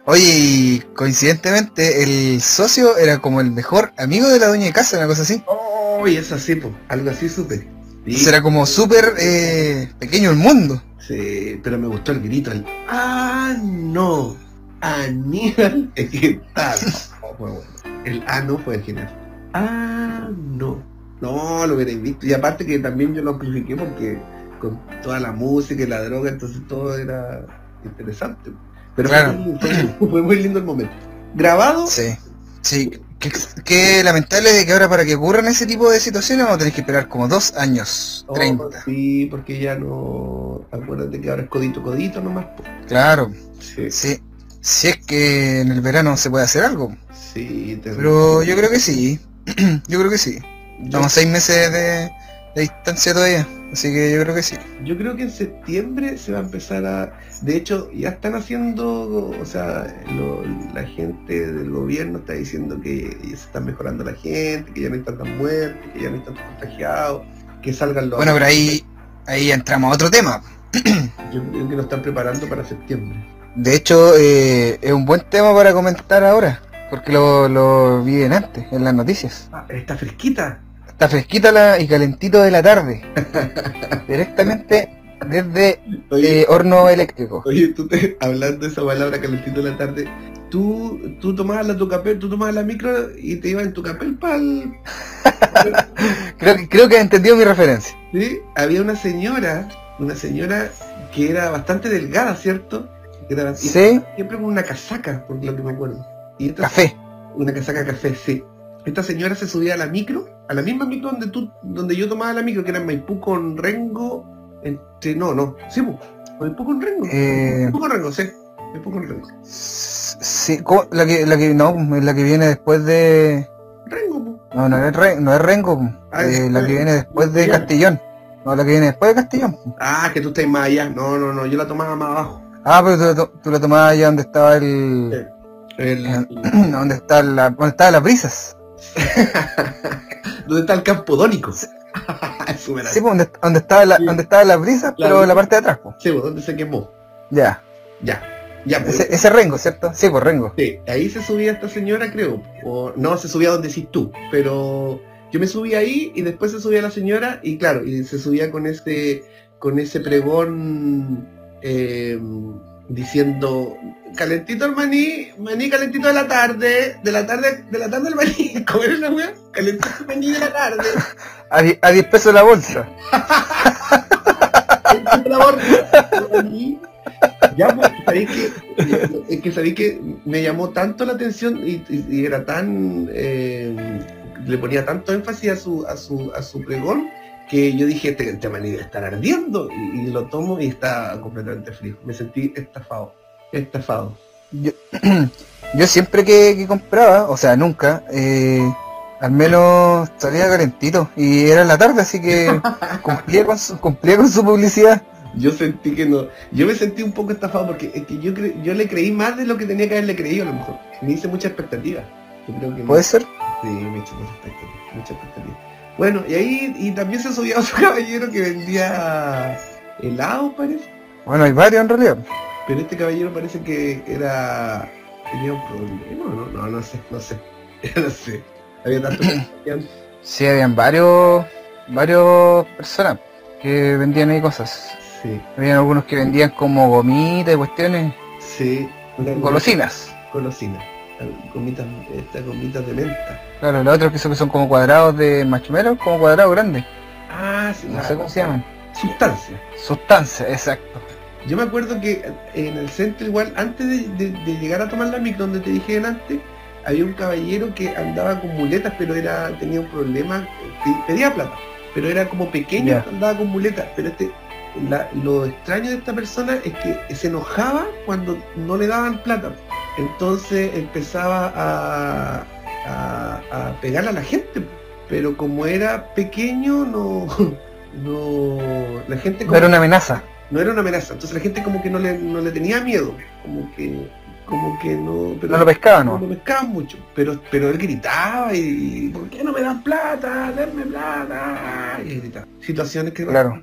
Oye, y coincidentemente el socio era como el mejor amigo de la dueña de casa, una cosa así. oh y es así po algo así supe sí, era como súper eh, pequeño el mundo. sí, pero me gustó el grito el ah no Aníbal es que tal Oh, bueno. el ah no fue genial ah no no lo hubierais visto y aparte que también yo lo amplifiqué porque con toda la música y la droga entonces todo era interesante pero Claro. fue, (laughs) fue muy lindo el momento grabado Sí. Sí. Qué, qué lamentable de que ahora para que ocurran ese tipo de situaciones vamos a tener que esperar como dos años. Oh, 30. sí porque ya no acuérdate que ahora es codito codito nomás. Claro. sí Sí. Si es que en el verano se puede hacer algo. sí te- Pero yo creo que sí. (clears throat) yo creo que sí. Estamos seis meses de, de distancia todavía. Así que yo creo que sí. Yo creo que en septiembre se va a empezar a... De hecho, ya están haciendo, o sea, lo- la gente del gobierno está diciendo que ya se está mejorando la gente, que ya no hay tantas muertes, que ya no hay tantos contagiados, que salgan los... Bueno, pero ahí, ahí entramos a otro tema. Yo creo que lo están preparando para septiembre. De hecho, eh, es un buen tema para comentar ahora. Porque lo, lo vi en antes, en las noticias. Ah, está fresquita. Está fresquita la, y calentito de la tarde. (laughs) Directamente desde Oye, eh, horno eléctrico. oye tú te, hablando de esa palabra calentito de la tarde, tú, tú tomabas la tu capel, tú tomabas la micro y te ibas en tu capel para el... Creo, que- creo que has entendido mi referencia. Sí, había una señora, una señora que era bastante delgada, ¿cierto? Que era- Sí, Siempre con una casaca, por lo que me acuerdo. Y esta, café. una casaca café, sí. Esta señora se subía a la micro, a la misma micro donde tú, donde yo tomaba la micro, que era en Maipú con Rengo, entre, no, no, sí, po, Maipú con Rengo. Eh, Maipú con Rengo, sí. Maipú con Rengo. Sí, ¿cómo? La que, la que, no, la que viene después de... Rengo, po. No, no es, Re- no es Rengo, Ah, eh, es- la que viene después de Ya. Castellón. No, la que viene después de Castellón. Ah, que tú estás más allá. No, no, no, yo la tomaba más abajo. Ah, pero tú, tú- tú la tomabas allá donde estaba el... El, (clears throat) donde está la, donde estaban las brisas. (laughs) ¿Dónde está el campo dónico? (laughs) La- Sí, pues, donde, donde estaba la, Sí. donde las brisas, pero la parte de atrás, pues. Sí, po, ¿dónde se quemó? Ya. Ya, ya, pues. Ese, ese Rengo, ¿cierto? Sí, pues Rengo. Sí, ahí se subía esta señora, creo. O no, se subía donde decís tú. Pero yo me subí ahí y después se subía la señora y claro, y se subía con este, con ese pregón eh, diciendo calentito el maní, maní calentito de la tarde, de la tarde, de la tarde el maní, (laughs) ¿cómo era la weá? Calentito el maní de la tarde. A, die- a 10 pesos la bolsa. La. Ya, pues, sabéis que, es que sabéis que me llamó tanto la atención y, y- y era tan, eh, le ponía tanto énfasis a su, a su, a su pregón que yo dije, este, este maní debe estar ardiendo y, y lo tomo y está completamente frío. Me sentí estafado, estafado. Yo, (clears throat) yo siempre que, que compraba, o sea, nunca, eh, al menos salía calentito. Y era en la tarde, así que (laughs) cumplía con su, cumplía con su publicidad. Yo sentí que no, yo me sentí un poco estafado porque es que yo, cre- yo le creí más de lo que tenía que haberle creído a lo mejor. Me hice mucha expectativa. Yo creo que ¿Puede ser? Sí, me echó mucha expectativa, mucha expectativa. Bueno, y ahí y también se subía (laughs) otro caballero que vendía helado, parece. Bueno, hay varios en realidad. Pero este caballero parece que era. tenía un problema, no, no, no sé, no sé. (laughs) no sé. Había tanto (clears throat) Sí, habían varios, varios personas que vendían ahí cosas. Sí, Habían algunos que vendían como gomitas y cuestiones, sí. golosinas. Golosinas. Gomitas, estas gomitas de menta. Claro, los otros que son, que son como cuadrados de marshmallow, como cuadrados grandes. Ah, sí, No sé cómo se llaman. Sustancia. Sustancia, exacto. Yo me acuerdo que en el centro igual, antes de, de- de llegar a tomar la micro donde te dije antes, había un caballero que andaba con muletas, pero era tenía un problema, pe- pedía plata, pero era como pequeño, andaba con muletas, pero este la- lo extraño de esta persona es que se enojaba cuando no le daban plata. Entonces empezaba a, a, a pegarle a la gente. Pero como era pequeño, no, (laughs) no la gente No era una amenaza. no era una amenaza. Entonces la gente como que no le, no le tenía miedo. Como que, como que no. Pero No lo pescaban, no ¿no? lo pescaban mucho. Pero, pero él gritaba y ¿por qué no me dan plata? Denme plata. Y gritaba. Situaciones que Claro.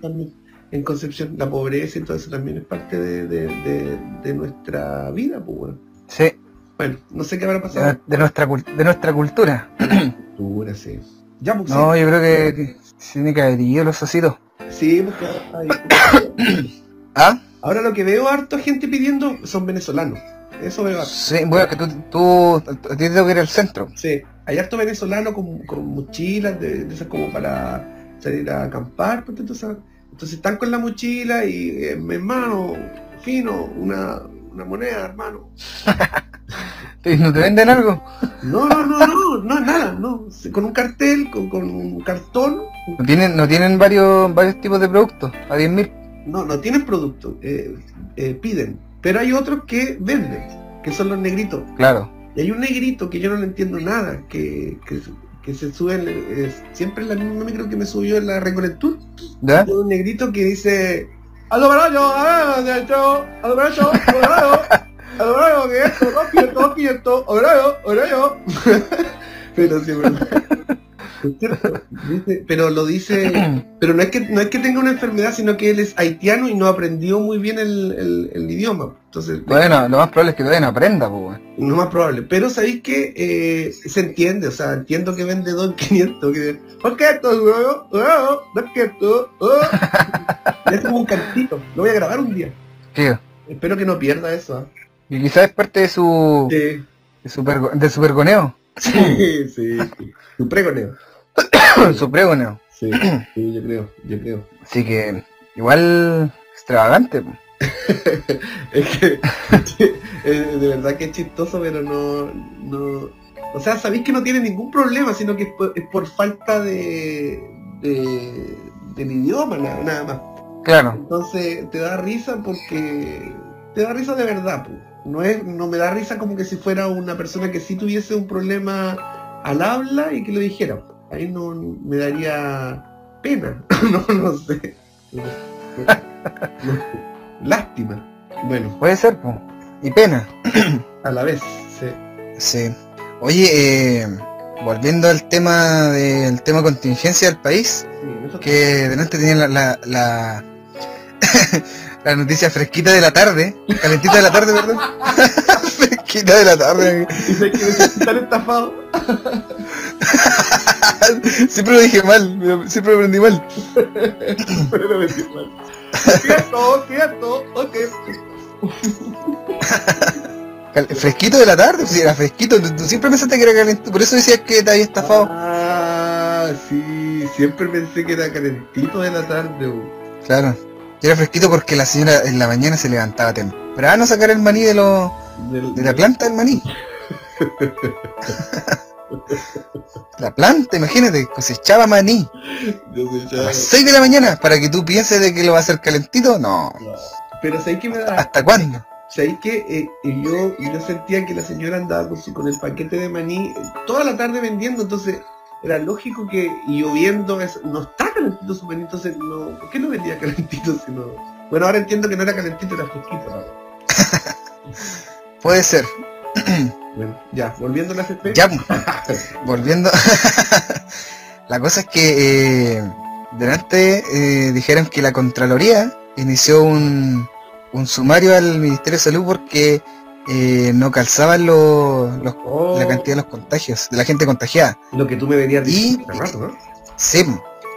en Concepción, la pobreza y todo eso también es parte de, de, de- de nuestra vida, pues bueno. Sí, Bueno, no sé qué habrá de, pasado. de nuestra, cul- de nuestra cultura. (clears throat) Cultura, sí. Ya, pues, No, yo creo que, que se tiene que haber ido los ositos. sí, porque (coughs) ¿Ah? ahora lo que veo harto gente pidiendo son venezolanos. Eso veo harto. Sí, bueno, que tú, tú, a ti te tengo que ir al centro. Sí, hay harto venezolano con, con mochilas de, de esas como para salir a acampar, tú, ¿sabes? entonces están con la mochila y eh, mi hermano, fino, una, una moneda, hermano. (laughs) ¿Y ¿No te venden algo? No, no, no, no, no, nada, no, con un cartel, con, con un cartón, ¿No tienen, no tienen varios, varios tipos de productos? A 10.000. no, no tienen producto, eh, eh, piden, pero hay otros que venden, que son los negritos. Claro. Y hay un negrito que yo no le entiendo nada, que, que, que se sube, en es- siempre en la misma micro que me subió en la Recolectur, un negrito que dice ¡Aló barayo! ¡Ah! de hecho! ¡Aló barayo! ¡Aló barayo! ¡Aló barayo! ¿Qué es esto? ¡Dos quietos! ¡Dos quietos! ¡Aló barayo! ¡Aló barayo! (laughs) Pero sí, ¿verdad? Dice- pero lo dice pero no es que no es que tenga una enfermedad sino que él es haitiano y no aprendió muy bien el, el- el idioma entonces Bueno, lo más probable es que todavía no aprenda, pues. no más probable pero sabéis que eh, se entiende o sea entiendo que vende 2.500 que ¿por qué esto qué esto? Oh. es como un cantito lo voy a grabar un día Tío. espero que no pierda eso ¿ah? Y quizás es parte de su, sí de su, pergo- de su pergoneo. sí sí sí. tu pregoneo (coughs) su pregoneo. sí (coughs) sí yo creo yo creo Así que, igual, extravagante. (laughs) es que (laughs) de verdad que es chistoso, pero no, no, o sea, sabéis que no tiene ningún problema, sino que es por, es por falta de, de del idioma, nada, nada más. Claro. Entonces te da risa porque te da risa de verdad, po. no es, no me da risa como que si fuera una persona que sí tuviese un problema al habla y que lo dijera. Ahí no me daría pena, (laughs) no, no sé. No, no, no. Lástima. Bueno, Puede ser, po. Y pena. (clears throat) a la vez, sí. Sí. Oye, eh, volviendo al tema del tema contingencia del país, Sí, que delante tenía la, la, la, (laughs) la noticia fresquita de la tarde, calentita de la tarde, perdón. (laughs) fresquita de la tarde. Dice que necesitan estafado. (laughs) siempre lo dije mal, siempre lo aprendí mal. Cierto, cierto, ok. Fresquito de la tarde, si era fresquito, tú, tú siempre pensaste que era calentito, por eso decías que te había estafado. Ah, sí, siempre pensé que era calentito de la tarde. bo. Claro. Era fresquito porque la señora en la mañana se levantaba temprano a sacar el maní de los Del- de la planta del maní. (laughs) la planta, imagínate, cosechaba maní a las 6 de la mañana para que tú pienses de que lo va a hacer calentito. No, Pero ¿sabéis que me da? ¿hasta cuándo? ¿Sabéis que eh, yo, yo sentía que la señora andaba con el paquete de maní eh, toda la tarde vendiendo, entonces era lógico que y lloviendo es, no está calentito su maní, entonces no, ¿por qué no vendía calentito si no? Bueno, ahora entiendo que no era calentito, era fresquito. (laughs) Puede ser. Bueno, ya, volviendo a la FP. Ya, (laughs) volviendo. (laughs) la cosa es que eh, delante eh, dijeron que la Contraloría inició un, un sumario al Ministerio de Salud porque eh, no calzaban los, los- Oh, la cantidad de los contagios, de la gente contagiada. Lo que tú me venías Y- diciendo hace rato, ¿no? Sí,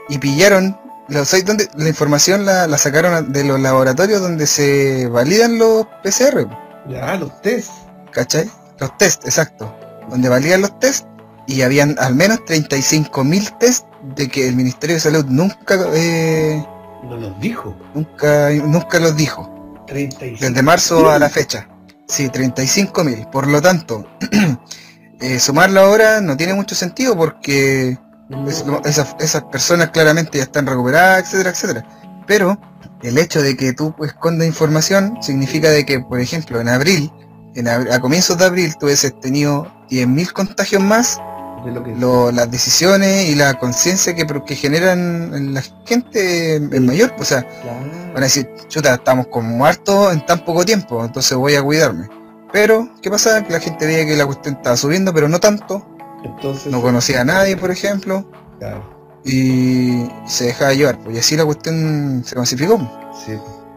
y pillaron. La información la, la sacaron de los laboratorios donde se validan los PCR, Ya, los test. ¿cachai? Los test, exacto. Donde validan los test y habían al menos 35.000 test de que el Ministerio de Salud nunca, eh, No los dijo. nunca, nunca los dijo. 35. Desde marzo a la fecha. Sí, 35.000. Por lo tanto, (clears throat) eh, sumarlo ahora no tiene mucho sentido porque No. es- lo- esas, esas personas claramente ya están recuperadas, etcétera, etcétera. Pero el hecho de que tú escondas información significa de que, por ejemplo, en abril, en ab- a comienzos de abril, tú hubieses tenido 10.000 contagios más, de lo que lo- las decisiones y la conciencia que, que generan en la gente es mayor. O sea, Claro. van a decir, chuta, estamos como hartos en tan poco tiempo, entonces voy a cuidarme. Pero, ¿qué pasa? Que la gente veía que la cuestión estaba subiendo, pero no tanto. Entonces. No conocía a nadie, por ejemplo Claro, y se dejaba llevar, pues y así la cuestión se masificó. sí.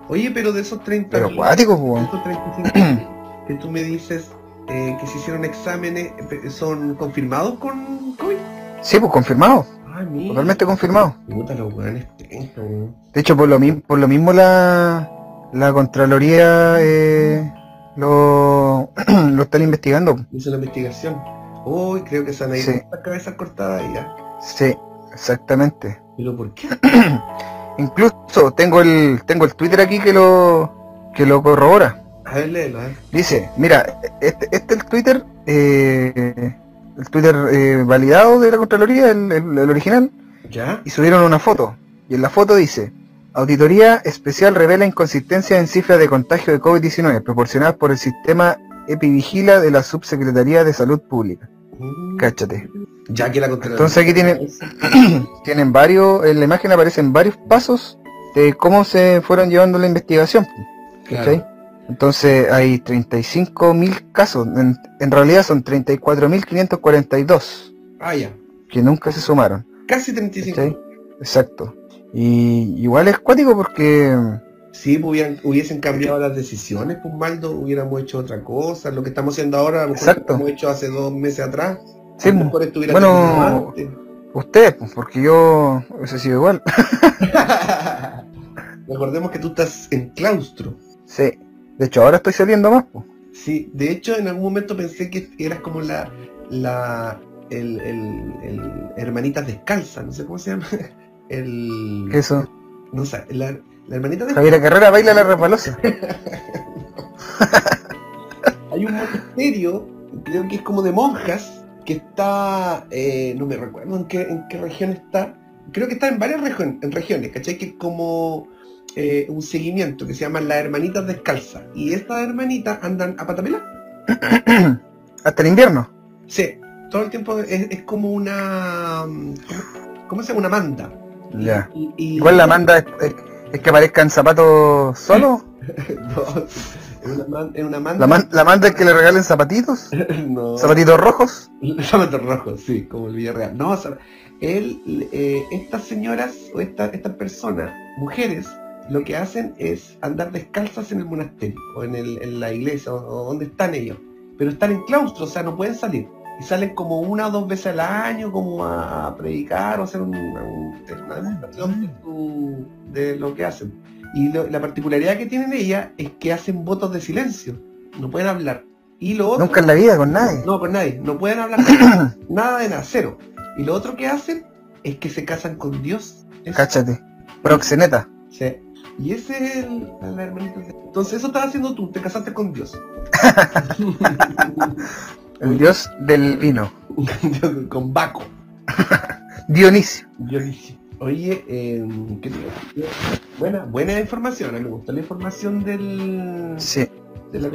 Oye, pero de esos 30. Pero de pues. esos 35 que tú me dices eh, que se hicieron exámenes, eh, ¿son confirmados con COVID? Sí, pues confirmado, Ay, mira. totalmente confirmado. De hecho, por lo mismo, por lo mismo la, la Contraloría eh, lo, (clears throat) lo están investigando. Hizo la investigación. Uy, creo que se han ido Sí. las cabezas cortadas ahí ya. Sí, exactamente. ¿Pero por qué? (clears throat) Incluso tengo el, tengo el Twitter aquí que lo, que lo corrobora. A ver, léelo, ¿eh? Dice, mira, este, este es el Twitter, eh, el Twitter eh, validado de la Contraloría, el, el- el original, ¿Ya? y subieron una foto. Y en la foto dice, Auditoría Especial revela inconsistencias en cifras de contagio de COVID-19 proporcionadas por el sistema Epivigila de la Subsecretaría de Salud Pública. Cáchate. Ya que la Entonces aquí tienen, (clears throat) tienen varios, en la imagen aparecen varios pasos de cómo se fueron llevando la investigación. Entonces hay 35.000 casos, en, en realidad son 34.542 Ah, ya. que nunca se sumaron. Casi 35. ¿cachai? Exacto. Y igual es cuático porque Si hubieran, hubiesen cambiado las decisiones, pues Maldo, hubiéramos hecho otra cosa. Lo que estamos haciendo ahora, a lo mejor lo hemos hecho hace dos meses atrás. sí, a lo mejor estuviera bueno, antes. ustedes, pues, porque yo hubiese sido igual. (laughs) Recordemos que tú estás en claustro. sí. De hecho ahora estoy saliendo más. pues. Sí, de hecho en algún momento pensé que eras como la, la, el, el, el hermanitas descalza, no sé cómo se llama. (laughs) El, ¿Qué eso? no sé, la, la hermanita descalza. Javiera Carrera baila la resbalosa. (laughs) Hay un monasterio, creo que es como de monjas, que está, eh, no me recuerdo en qué, en qué región está, creo que está en varias regiones, en regiones, ¿cachai? Que es como eh, un seguimiento que se llama las hermanitas descalzas. Y estas hermanitas andan a patapela. (clears throat) Hasta el invierno. Sí, todo el tiempo es, es como una, ¿cómo, cómo se llama? Una manda. Ya. Y, y- Igual la manda es, es- es que aparezcan zapatos solos. (laughs) No, es una, man- es una manda. La, man- la manda es que le regalen zapatitos. (laughs) no. Zapatitos rojos. (laughs) Zapatos rojos, sí, como el Villarreal. No, él, eh, estas señoras o esta- estas personas, mujeres, lo que hacen es andar descalzas en el monasterio o en, el- en la iglesia o, o donde están ellos. Pero están en claustro, o sea, no pueden salir. Y salen como una o dos veces al año como a, predicar o hacer un- un- una demostración de, su- de lo que hacen. Y lo- la particularidad que tienen ellas es que hacen votos de silencio. No pueden hablar. Y lo otro, Nunca en la vida con nadie. no, con nadie. No pueden hablar con nadie. (coughs) Nada de nada, cero. Y lo otro que hacen es que se casan con Dios. Eso. Cáchate. Proxeneta. Sí. Y ese es el, la hermanita. Entonces eso estás haciendo tú, te casaste con Dios. (laughs) El dios del vino. (laughs) con Baco. (laughs) Dionisio. Dionisio. Oye, eh, ¿qué te? Buena, buena información, me gustó la información del, Sí. de la.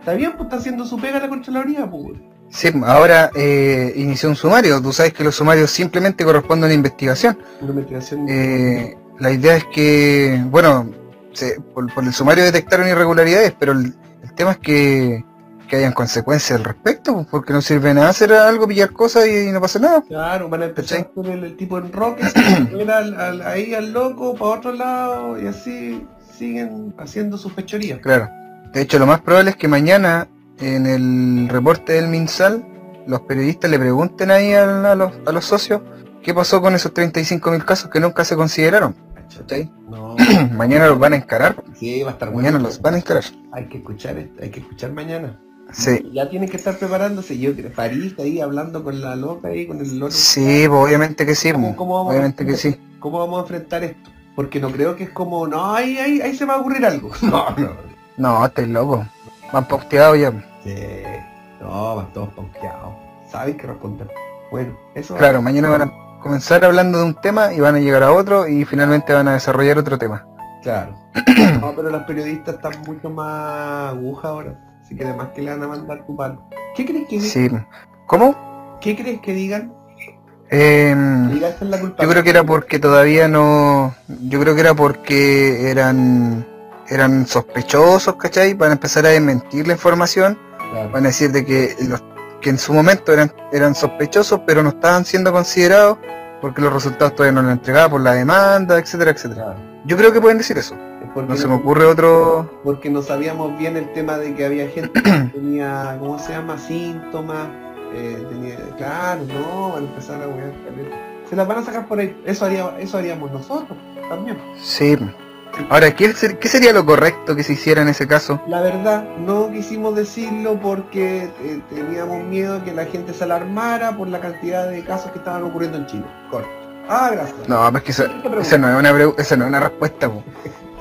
Está bien, pues está haciendo su pega la Contraloría, pues. Sí, ahora eh, inició un sumario. Tú sabes que los sumarios simplemente corresponden a una investigación. Una investigación. Eh, la idea es que, bueno, se- por, por el sumario detectaron irregularidades, pero el, el tema es que, que hayan consecuencias al respecto, pues, porque no sirve nada hacer algo, pillar cosas y, no pasa nada. Claro, van a empezar con el, el tipo en rock, (clears throat) al- al- ahí al loco, para otro lado, y así siguen haciendo sus fechorías. Claro. De hecho, lo más probable es que mañana, en el reporte del MinSal, los periodistas le pregunten ahí a, a los, a los socios qué pasó con esos 35.000 casos que nunca se consideraron. (clears throat) Mañana los van a encarar. sí, va a estar Mañana bueno. los van a encarar. Hay que escuchar, hay que escuchar mañana. Sí. Ya tienen que estar preparándose. Yo creo, París ahí hablando con la loca ahí, con el loco. Sí, pues, obviamente que sí. ¿Cómo- pues, cómo vamos a obviamente que sí. ¿Cómo vamos a enfrentar esto? Porque no creo que es como, no, ahí, ahí, ahí se va a ocurrir algo. (laughs) No, no. No, estáis loco. Van pauteados ya. Sí. No, van todos pauqueados. Saben qué responder. Bueno, eso Claro, mañana van a comenzar hablando de un tema y van a llegar a otro y finalmente van a desarrollar otro tema. Claro. (clears throat) No, pero los periodistas están mucho más aguja ahora. Así que además que le van a mandar tu palo. ¿Qué crees que digan? Sí. ¿Cómo? ¿Qué crees que digan? Diga, esta es la culpa. yo creo que era porque todavía no... Yo creo que era porque eran eran sospechosos, ¿cachai? Van a empezar a desmentir la información. Claro. Van a decir de que los que en su momento eran, eran sospechosos, pero no estaban siendo considerados porque los resultados todavía no los entregaban por la demanda, etcétera, etcétera. Claro. Yo creo que pueden decir eso. Porque No se me ocurre otro... porque no sabíamos bien el tema de que había gente que (clears throat) tenía, ¿cómo se llama? Síntomas. eh, tenía, claro, no, van a empezar a wear. Se las van a sacar por ahí. Eso haría, eso haríamos nosotros también. Sí. Ahora, ¿qué, qué sería lo correcto que se hiciera en ese caso? La verdad, no quisimos decirlo porque eh, teníamos miedo que la gente se alarmara por la cantidad de casos que estaban ocurriendo en Chile. Corto. Ah, gracias. No, pues que pregunta. esa no es una, esa no es una respuesta.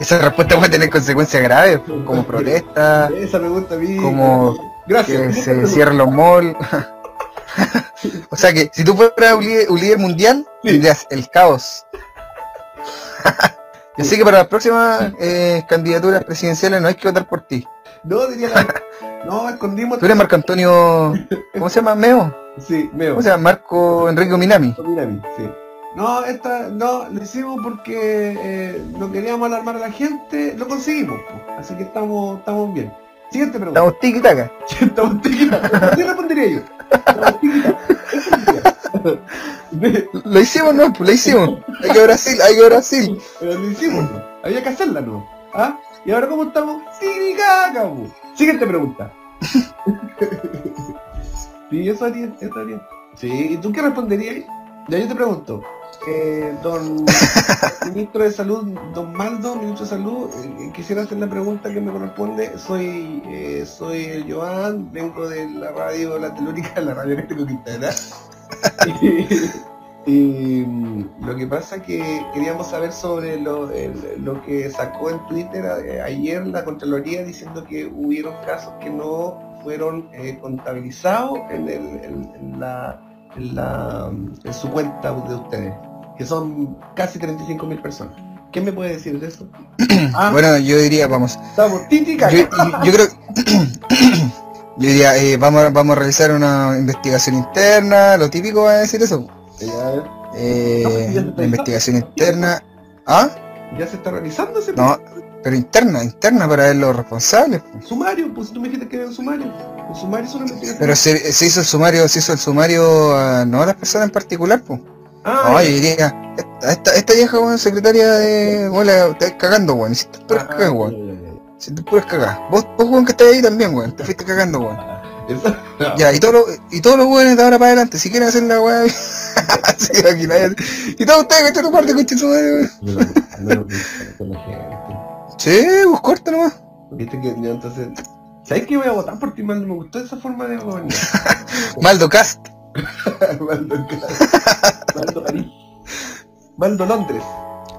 Esa respuesta puede tener consecuencias graves, como protesta, Esa pregunta a mí. como Gracias. que se cierren los malls. (laughs) o sea que si tú fueras un líder, un líder mundial, tendrías el caos. (laughs) Sé que para las próximas eh, candidaturas presidenciales no hay que votar por ti. No, diría la... No, escondimos. Tú eres Marco Antonio... (laughs) ¿Cómo se llama? ¿Meo? Sí, veo. ¿Cómo se llama? Marco Enrique Minami. Sí. No, esta, no, lo hicimos porque eh, no queríamos alarmar a la gente, lo conseguimos, así que estamos, estamos bien. Siguiente pregunta. Estamos tiki-taka. (laughs) Estamos tiquita. ¿Qué respondería yo? Estamos. Lo hicimos, no, pues lo hicimos. Hay que Brasil, hay que Brasil. Pero lo hicimos, po. había que hacerla, ¿no? ¿Ah? ¿Y ahora cómo estamos? ¡Ticaca, po! Siguiente pregunta. (laughs) sí, eso haría, eso haría. Sí, ¿y tú qué responderías? Ya yo te pregunto, eh, don (laughs) ministro de Salud, don Maldo, ministro de Salud, eh, quisiera hacer la pregunta que me corresponde. Soy eh, soy el Joan, vengo de la radio La Telúrica, (laughs) la radio Eléctrico Quintana. y, (laughs) y, mm, lo que pasa que queríamos saber sobre lo, el- lo que sacó en Twitter ayer la Contraloría diciendo que hubieron casos que no fueron contabilizados en, el, en- en la, en, la, en su cuenta de ustedes, que son casi 35 mil personas. ¿Qué me puede decir de eso? (clears throat) Ah, Bueno, yo diría, vamos. estamos. Yo, yo creo (clears throat) yo diría, eh, vamos, a, vamos a realizar una investigación interna, lo típico va a decir eso. Eh, No, pues, ya investigación interna. ¿Ah? Ya se está realizando ese No, pero interna, interna para ver los responsables. po. sumario, pues tú me dijiste que era un sumario. Un sumario es una investigación. Pero se, se hizo el sumario, se hizo el sumario a no a las personas en particular, pues. Ah, yo diría, esta, esta, vieja weón, secretaria de. Hola, te estás cagando, weón. Si estás puras Ah, cagadas, weón. ya, ya, ya. Si te puras cagadas. Vos, vos weón que estás ahí también, weón. Te fuiste cagando, weón. Eso- Ya, y todos los, y todos los weones de ahora para adelante, si quieren hacer la weá, (laughs) sí, aquí nadie- y todos ustedes que están en parte con su madre, weón. No, no, no, con la gente. Sí, pues corta nomás. Viste que ya entonces. ¿Sabes que voy a votar por ti, Maldo? Me gustó esa forma de gobernar. (laughs) Maldo Cast. Casa. Maldo París. Londres.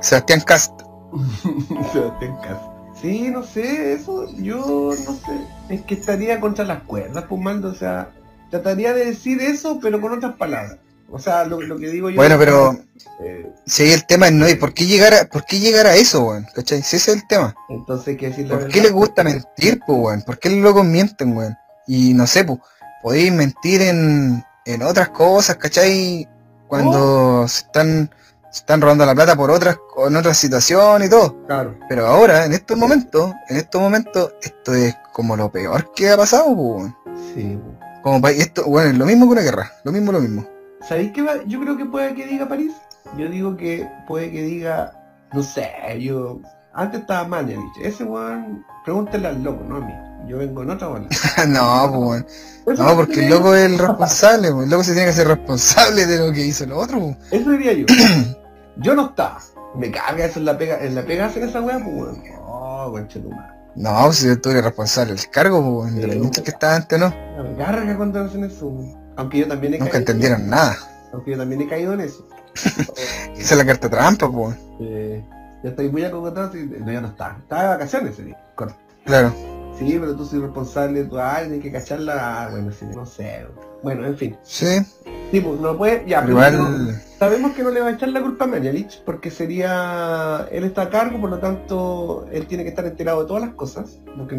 Sebastián Cast. (laughs) Sebastián Castro. Sí, no sé, eso yo no sé. Es que estaría contra las cuerdas, pues Maldo, o sea, trataría de decir eso, pero con otras palabras. O sea, lo, lo que digo yo. Bueno, pero eh, si el tema es no, ¿y por qué llegar a, por qué llegar a eso, weón? ¿Cachai? Si ese es el tema. entonces que decir la ¿Por qué les gusta mentir, pues, weón? ¿Por qué los locos mienten, weón? Y no sé, pues, podéis mentir en, en otras cosas, ¿cachai? Cuando se están, se están robando la plata por otras, en otras situaciones y todo. Claro. Pero ahora, en estos momentos, en estos momentos, esto es como lo peor que ha pasado, pues. Sí. Como pa- esto, bueno, es lo mismo que una guerra, lo mismo, lo mismo. ¿Sabéis qué va? Yo creo que puede que diga París. Yo digo que puede que diga, no sé, yo Antes estaba Mañalich. Ese weón, pregúntele al loco, no a mí. Yo vengo en otra bola. (laughs) no, pues. No, porque el loco es el (laughs) responsable, pues. el loco se tiene que ser responsable de lo que hizo el otro. pues. Eso diría yo. (clears throat) yo no estaba. Me carga eso en la pega, en la pega hacer esa weá, pues tu madre. No, si tú eres responsable del cargo, pues, muchos que estaba antes, ¿no? Me carga cuando hacen eso. Aunque yo también he Nunca caído. entendieron nada. Aunque yo también he caído en eso. (laughs) Esa es la carta trampa, pues. Eh, ya estoy muy acogotado, no, ya no estaba. Estaba de vacaciones ese día. Corto. Claro. Sí, pero tú soy responsable de tu área, tienes que cacharla. Ah, bueno, sí, no sé. Bueno, en fin. Sí, Sí, pues no puede. Ya, pero sabemos que no le va a echar la culpa a Mañalich porque sería. Él está a cargo, por lo tanto, él tiene que estar enterado de todas las cosas. porque-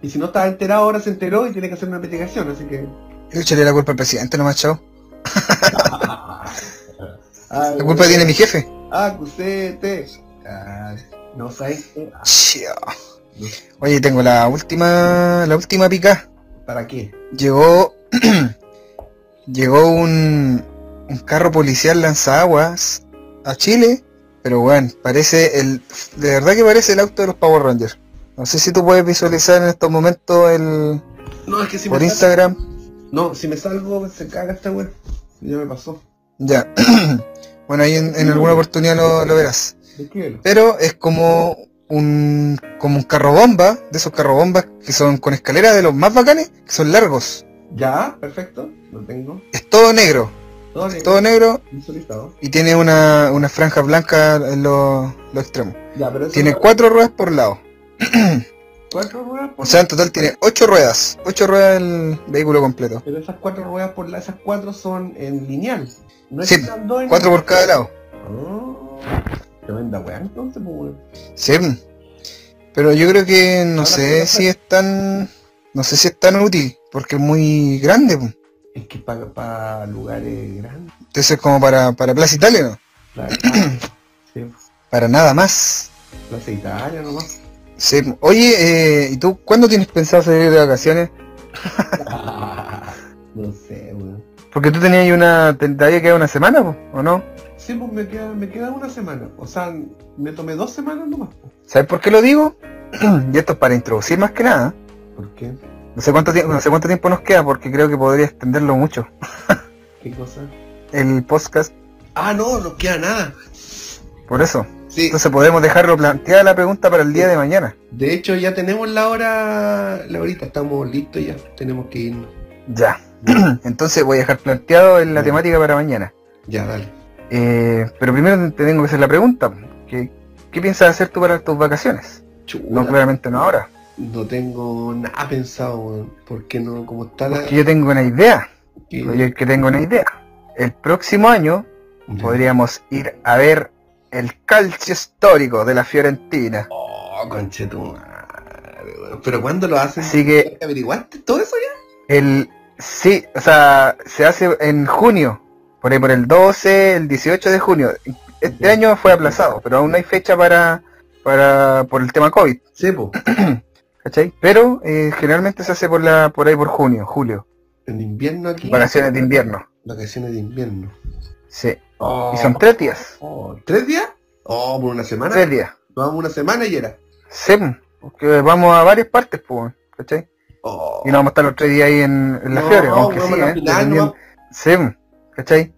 y si no estaba enterado, ahora se enteró y tiene que hacer una investigación, así que. Yo echaría la culpa al presidente nomás, chao. (laughs) Ah, La culpa tiene mi jefe. Acusete. Ah, no sabes. Ah. Oye, tengo la última, la última pica. ¿Para qué? Llegó, (clears throat) llegó un, un carro policial lanzaguas a Chile, pero bueno, parece el, de verdad que parece el auto de los Power Rangers. No sé si tú puedes visualizar en estos momentos el, No, es que si por me salgo, Instagram. No, si me salgo, se caga esta web. Ya me pasó. Ya. (clears throat) bueno, ahí en, en alguna oportunidad lo, lo verás. Pero es como un, como un carro bomba, de esos carro bombas que son con escaleras de los más bacanes, que son largos. Ya, perfecto. Lo tengo. Es todo negro, Todo negro y tiene una, una franja blanca en los, los extremos. Ya, pero eso Tiene no- cuatro ruedas por lado. (clears throat) cuatro ruedas por O sea, en total tiene ocho ruedas. Ocho ruedas el vehículo completo. Pero esas cuatro ruedas por la, esas cuatro son en lineal. No Sí, Cuatro por cada lado. Ah, tremenda weá entonces, pues weón. Sí. Pero yo creo que no Ahora sé si es tan... No sé si es tan útil, porque es muy grande. po. Es que para lugares grandes. Entonces como para, para Plaza Italia, ¿no? Claro. (clears throat) Ah, sí, Para nada más. Plaza Italia nomás. Sí. Oye, eh, ¿y tú cuándo tienes pensado salir de vacaciones? (laughs) no sé, weón. Porque tú tenías una... Te había quedado una semana, po, ¿o no? Sí, pues me queda, me queda una semana. O sea, me tomé dos semanas nomás. pues. ¿Sabes por qué lo digo? (clears throat) y esto es para introducir más que nada. ¿Por qué? No sé cuánto tiempo, no sé cuánto tiempo nos queda porque creo que podría extenderlo mucho. (laughs) ¿Qué cosa? El podcast, Ah, no, no queda nada. por eso. Sí, Entonces podemos dejarlo planteada la pregunta para el día de mañana. de hecho ya tenemos la hora, la horita, estamos listos ya, tenemos que irnos. Ya. (clears throat) Entonces voy a dejar planteado en la temática para mañana. Ya, dale. Eh, pero primero te tengo que hacer la pregunta. ¿Qué, qué piensas hacer tú para tus vacaciones? No, claramente no ahora. no tengo nada pensado, porque no, como está la... Porque yo tengo una idea. Yo es que tengo una idea. El próximo año Ya. podríamos ir a ver el calcio histórico de la Fiorentina. Oh, conchetumadre, weón. Pero ¿cuándo lo hacen? Así que ¿Averiguaste todo eso ya? el sí, o sea, se hace en junio, por ahí por el 12, el 18 de junio. Este año fue aplazado, pero aún no hay fecha para para por el tema COVID, Sí, po. (clears throat) ¿cachai? Pero eh, generalmente se hace por la por ahí por junio, julio, En invierno aquí. vacaciones de invierno. Vacaciones de invierno. Sí. Oh, Y son tres días, oh, ¿Tres días? Oh, por una semana. tres días. Vamos una semana y era. Sí, porque vamos a varias partes, pues, ¿cachai? Oh. Y no vamos a estar los tres días ahí en, en la No, Fiore, aunque sí, ¿eh? no. Sí, ¿cachai?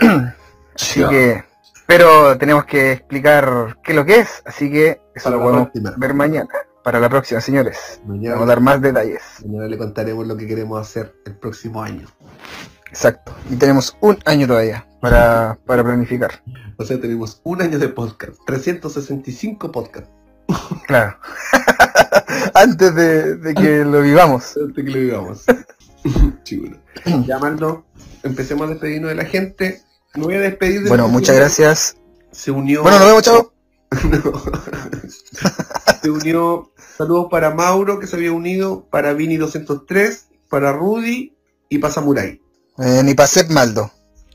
(clears throat) Así que, pero tenemos que explicar qué es lo que es, así que eso Para lo podemos próxima. ver mañana, para la próxima, señores. Mañana, Vamos a dar más detalles. mañana le contaremos lo que queremos hacer el próximo año. Exacto. Y tenemos un año todavía para, para planificar. O sea, tenemos un año de podcast. 365 podcasts. (laughs) Claro. (laughs) Antes de, de que lo vivamos. Antes que lo digamos. Chulo. Ya, Maldo, empecemos a despedirnos de la gente. Me voy a despedir de Bueno, muchas gracias. Se unió. Bueno, nos vemos, chao. (laughs) Se unió. Saludos para Mauro, que se había unido, para Vini203, para Rudy y para Samurai. Eh, ni para Sep Maldo,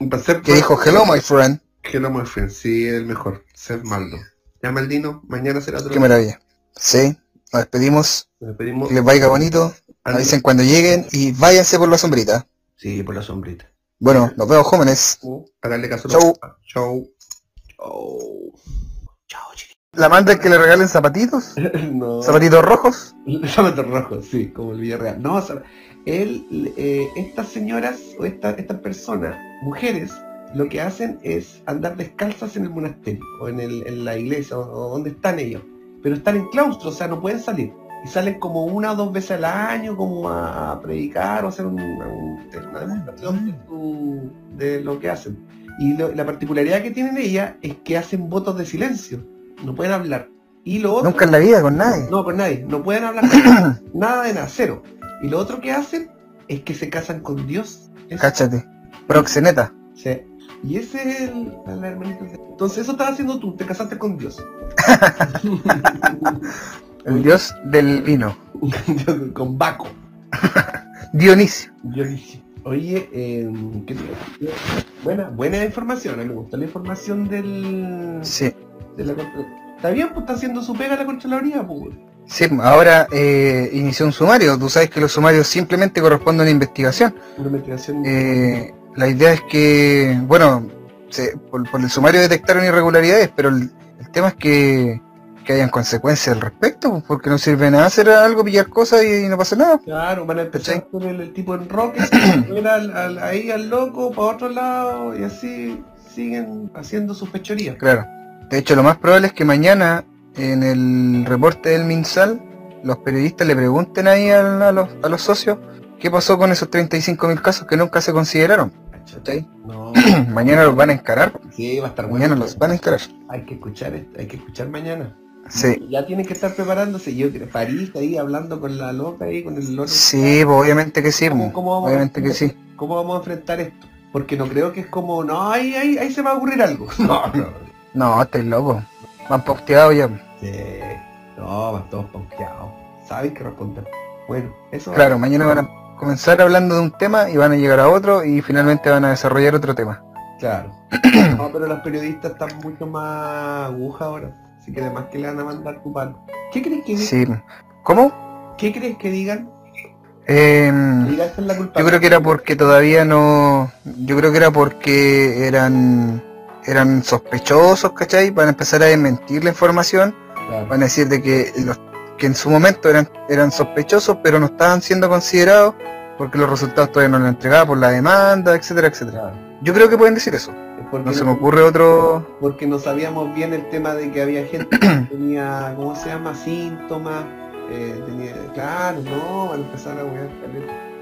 para que dijo hello, my friend. Hello, my friend. Sí, el mejor. Seb Maldo. Ya, Maldino, mañana será otro. Qué maravilla. Sí, nos despedimos. Nos despedimos. Que les vaya bonito. Avisen cuando lleguen y váyanse por la sombrita. Sí, por la sombrita. Bueno, nos vemos jóvenes. Haganle caso a Chau. Chau. Chau. Chau, chiquillos. ¿La manda es que le regalen zapatitos? (laughs) no. ¿Zapatitos rojos? (laughs) Zapatos rojos, sí, como el Villarreal. No, o sea, él, eh, estas señoras o esta- estas personas, mujeres, lo que hacen es andar descalzas en el monasterio o en, el- en la iglesia o, o donde están ellos. Pero están en claustro, o sea, no pueden salir. Y salen como una o dos veces al año como a, a predicar o hacer un- un- una demostración de, su- de lo que hacen. Y lo- la particularidad que tienen ellas es que hacen votos de silencio. No pueden hablar. Y lo otro, Nunca en la vida con nadie. no, con nadie. No pueden hablar. (coughs) Nada de nada, cero. Y lo otro que hacen es que se casan con Dios. Eso, Cáchate. Proxeneta. sí. Y ese es el, la hermanita. Entonces eso estás haciendo tú, te casaste con Dios. (laughs) El dios del vino. (laughs) con Baco. (laughs) Dionisio. Dionisio. Oye, eh, ¿qué te buena, buena información, a mí me gustó la información del, Sí. de la Contra- Está bien, pues está haciendo su pega la Contraloría, pues. Sí, ahora eh, inició un sumario. Tú sabes que los sumarios simplemente corresponden a una investigación. Una investigación. Eh, la idea es que, bueno, se- por, por el sumario detectaron irregularidades, pero el, el tema es que, que hayan consecuencias al respecto, pues, porque no sirve nada hacer algo, pillar cosas y, no pasa nada. Claro, van a empezar con el, el tipo en rock, (clears throat) al- al- ahí al loco, para otro lado, y así siguen haciendo sus fechorías. Claro. De hecho, lo más probable es que mañana, en el reporte del MinSal, los periodistas le pregunten ahí a, a los, a los socios qué pasó con esos 35.000 casos que nunca se consideraron. No, (clears throat) mañana los van a encarar. sí, va a estar bueno. Mañana los van a encarar. Hay que escuchar, hay que escuchar mañana. Sí. Ya tienen que estar preparándose. Yo creo, París ahí hablando con la loca ahí, con el loco. Sí, pues, obviamente que sí. ¿Cómo, pues, cómo vamos a Obviamente que sí. ¿Cómo vamos a enfrentar esto? Porque no creo que es como, no, ahí, ahí, ahí se va a ocurrir algo. (laughs) No, no. No, estáis loco. Van posteados ya. Sí. No, van todos pauteados. Saben que responder. Bueno, eso Claro, mañana van a comenzar hablando de un tema y van a llegar a otro y finalmente van a desarrollar otro tema. Claro. (clears throat) No, pero los periodistas están mucho más aguja ahora. Así que además que le van a mandar tu palo. ¿Qué crees que digan? Sí. ¿Cómo? ¿Qué crees que digan? Em, la culpa. yo creo que era porque todavía no... Yo creo que era porque eran eran sospechosos, ¿cachai? Van a empezar a desmentir la información. Claro. Van a decir de que los que en su momento eran, eran sospechosos, pero no estaban siendo considerados porque los resultados todavía no los entregaban por la demanda, etcétera, etcétera. Claro. Yo creo que pueden decir eso. Porque No se me ocurre otro... porque no sabíamos bien el tema de que había gente que (clears throat) tenía, ¿cómo se llama? Síntomas. eh, tenía, claro, no, van a empezar a wear.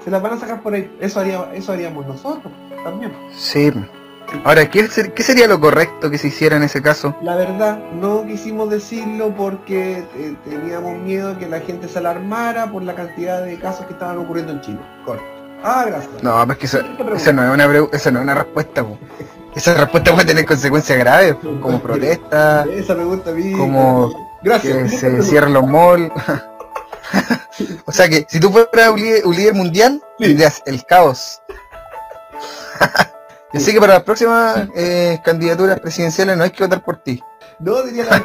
Se las van a sacar por ahí. Eso haría, eso haríamos nosotros también. Sí. Ahora, ¿qué, ser- qué sería lo correcto que se hiciera en ese caso? La verdad, no quisimos decirlo porque eh, teníamos miedo de que la gente se alarmara por la cantidad de casos que estaban ocurriendo en Chile. Corto. Ah, gracias. No, pues que esa no es una, esa no es una respuesta. Esa respuesta puede tener consecuencias graves, como protesta, Esa pregunta a mí. como Gracias. que se cierren los malls. (laughs) o sea que si tú fueras un líder, un líder mundial, tendrías el caos. (laughs) Así que para las próximas eh, candidaturas presidenciales no hay que votar por ti. No, diría la...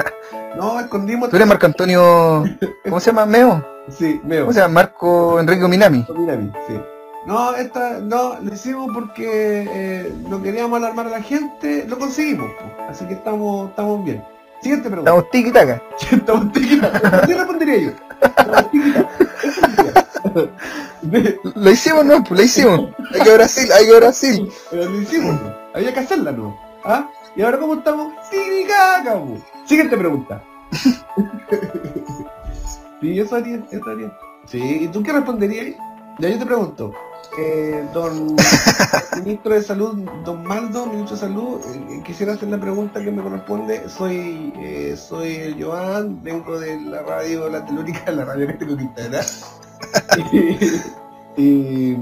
No, escondimos... (laughs) Tú eres Marco Antonio, ¿cómo se llama? Meo. Sí, veo. ¿Cómo se llama? Marco Enrique Minami. Sí. No, esta, no, lo hicimos porque eh, no queríamos alarmar a la gente, lo conseguimos, así que estamos, estamos bien. Siguiente pregunta. Estamos tiki taka. (laughs) Estamos tiquita. Así respondería yo. Estamos Lo hicimos, no, pues lo hicimos. Hay que Brasil, hay que Brasil. Pero lo hicimos, po. había que hacerla, ¿no? ¿Ah? ¿Y ahora cómo estamos? Tiquicaca, po. Siguiente pregunta. (laughs) sí, eso haría, eso haría. Sí, ¿y tú qué responderías? Ya yo te pregunto, eh, don (laughs) ministro de Salud, don Maldo, ministro de Salud, eh, quisiera hacer la pregunta que me corresponde. Soy eh, soy el Joan, vengo de la radio La Telúrica, la radio que (laughs) integrar. y, y,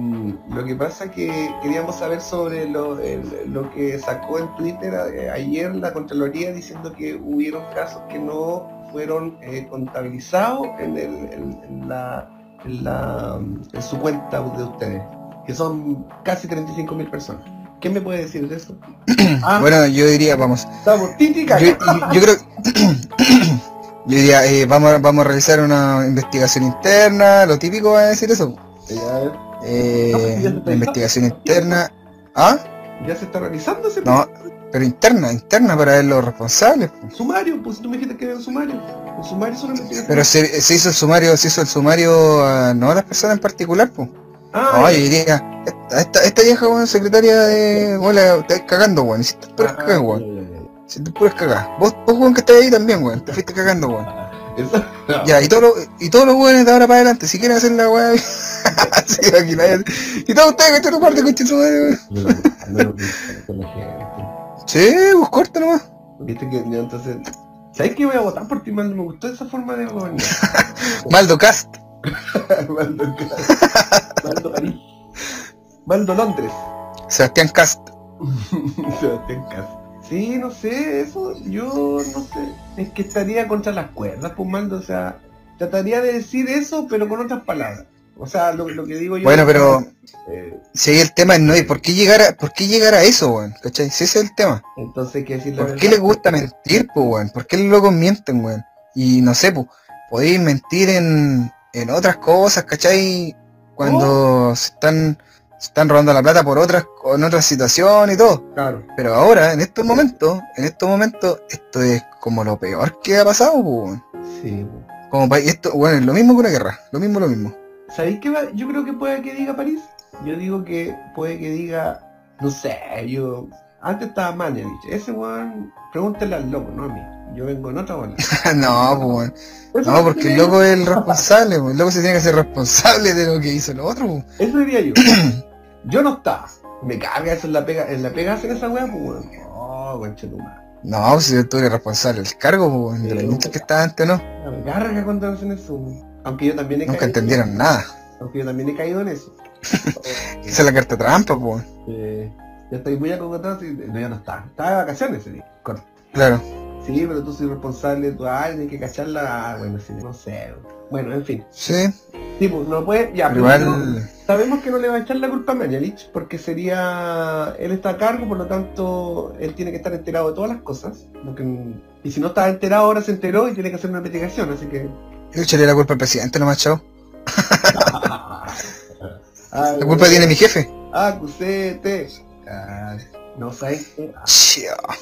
lo que pasa que queríamos saber sobre lo, el- lo que sacó en Twitter ayer la Contraloría diciendo que hubieron casos que no fueron contabilizados en, el, en- en la, en, la, en su cuenta de ustedes, que son casi 35 mil personas. ¿Qué me puede decir de eso? (clears throat) Ah, Bueno, yo diría, vamos. estamos. Yo, yo creo (clears throat) yo diría, eh, vamos, vamos a realizar una investigación interna, lo típico va a decir eso. Eh, No, pues, una investigación interna. ¿Ah? Ya se está realizando ese No, Pero interna, interna para ver los responsables. po. Sumario, pues si tú me dijiste que era un sumario. Un sumario es una investigación. Pero se, se hizo el sumario, se hizo el sumario a no a las personas en particular, pues. Ah, No, yo diría, esta, esta, vieja, weón, secretaria de... Hola, estás cagando, weón. Si estás puras Ah, cagas, weón. ya, ya, ya. Si te puras cagas. Vos, vos, weón, que estás ahí también, weón. Te (laughs) fuiste cagando, weón. Ya, y todos los, y todos los weones de ahora para adelante, si quieren hacer la weá, (laughs) Y todos ustedes que están en parte, conche su madre, weón. Con la. Sí, pues corta nomás. Viste que ya, entonces. ¿Sabes que voy a votar por ti, Maldo? Me gustó esa forma de gobernar. (laughs) Maldo Cast. Maldo, Maldo París. Londres. Sebastián Cast. (laughs) Sebastián Castro. Sí, no sé, eso yo no sé. Es que estaría contra las cuerdas, pues Maldo, o sea, trataría de decir eso, pero con otras palabras. O sea, lo, lo que digo yo. Bueno, pero eh, si ahí el tema es no, ¿y por qué llegar a, por qué llegar a eso, weón? ¿Cachai? Si ese es el tema. entonces que decir la ¿Por qué les gusta mentir, pues, weón? ¿Por qué los locos mienten, weón? Y no sé, pues, podéis mentir en, en otras cosas, ¿cachai? Cuando se están, se están robando la plata por otras, en otras situaciones y todo. Claro. Pero ahora, en estos momentos, en estos momentos, esto es como lo peor que ha pasado, pues. Sí. Como pa- y esto, bueno, es lo mismo que una guerra, lo mismo, lo mismo. ¿Sabéis qué va? Yo creo que puede que diga París. Yo digo que puede que diga, no sé, yo... Antes estaba Mañalich. Ese weón, pregúntale al loco, no a mí. Yo vengo en otra bola. (laughs) no, pues, No, porque el loco es el responsable, pues, el loco se tiene que hacer responsable de lo que hizo el otro, pues. yo. Eso diría yo. (clears throat) yo no estaba. Me carga eso en la pega. En la pega hacen esa weá, pues weón. Madre. No, pues, si tú eres responsable del cargo, pues, los muchos que está antes, ¿no? Me carga cuando hacen eso. weón. Aunque yo también he Nunca caído. entendieron nada. Aunque yo también he caído en eso. (laughs) Esa es la carta trampa, pues. Eh, ya estoy muy acogotado. y- No, ya no estaba. Estaba de vacaciones ese día. Corto. Claro. Sí, pero tú soy responsable de tu área, hay que cacharla. Ah, bueno, sí, no sé. Bueno, en fin. Sí, Sí, pues no puede. Ya, pero igual. sabemos que no le va a echar la culpa a Mañalich porque sería. Él está a cargo, por lo tanto, él tiene que estar enterado de todas las cosas. porque- y si no estaba enterado, ahora se enteró y tiene que hacer una investigación, así que. Yo echaría la culpa al presidente nomás, chao. Ah, (laughs) La culpa tiene mi jefe. Ah, no sabes. Ah.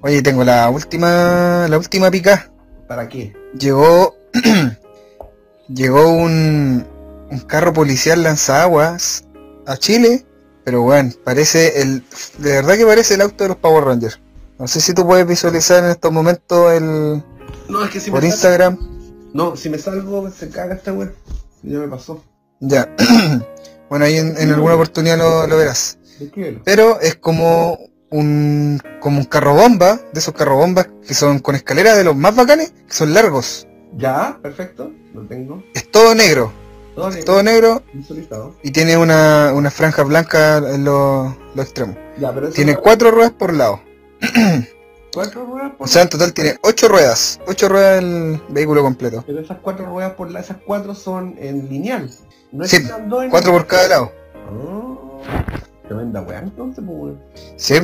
Oye, tengo la última, la última pica. ¿Para qué? Llegó, (clears throat) llegó un, un carro policial lanzaguas a Chile, pero bueno, parece el, de verdad que parece el auto de los Power Rangers. No sé si tú puedes visualizar en estos momentos el, No, es que si por me salgo. Instagram. No, si me salgo, se caga esta web. Ya me pasó. Ya. (clears throat) bueno, ahí en, en alguna oportunidad lo, lo verás. Pero es como un, como un carro bomba, de esos carro bombas que son con escaleras de los más bacanes, que son largos. Ya, perfecto. Lo tengo. Es todo negro, Todo es negro, todo negro y tiene una, una franja blanca en los, los extremos. Ya, pero eso Tiene no- cuatro ruedas por lado. (clears throat) cuatro ruedas por O sea, en total tiene ocho ruedas. Ocho ruedas el vehículo completo. Pero esas cuatro ruedas por la, esas cuatro son en lineal. No Sí, Cuatro por cada lado. Ah, tremenda weá entonces, pues weón. Sí.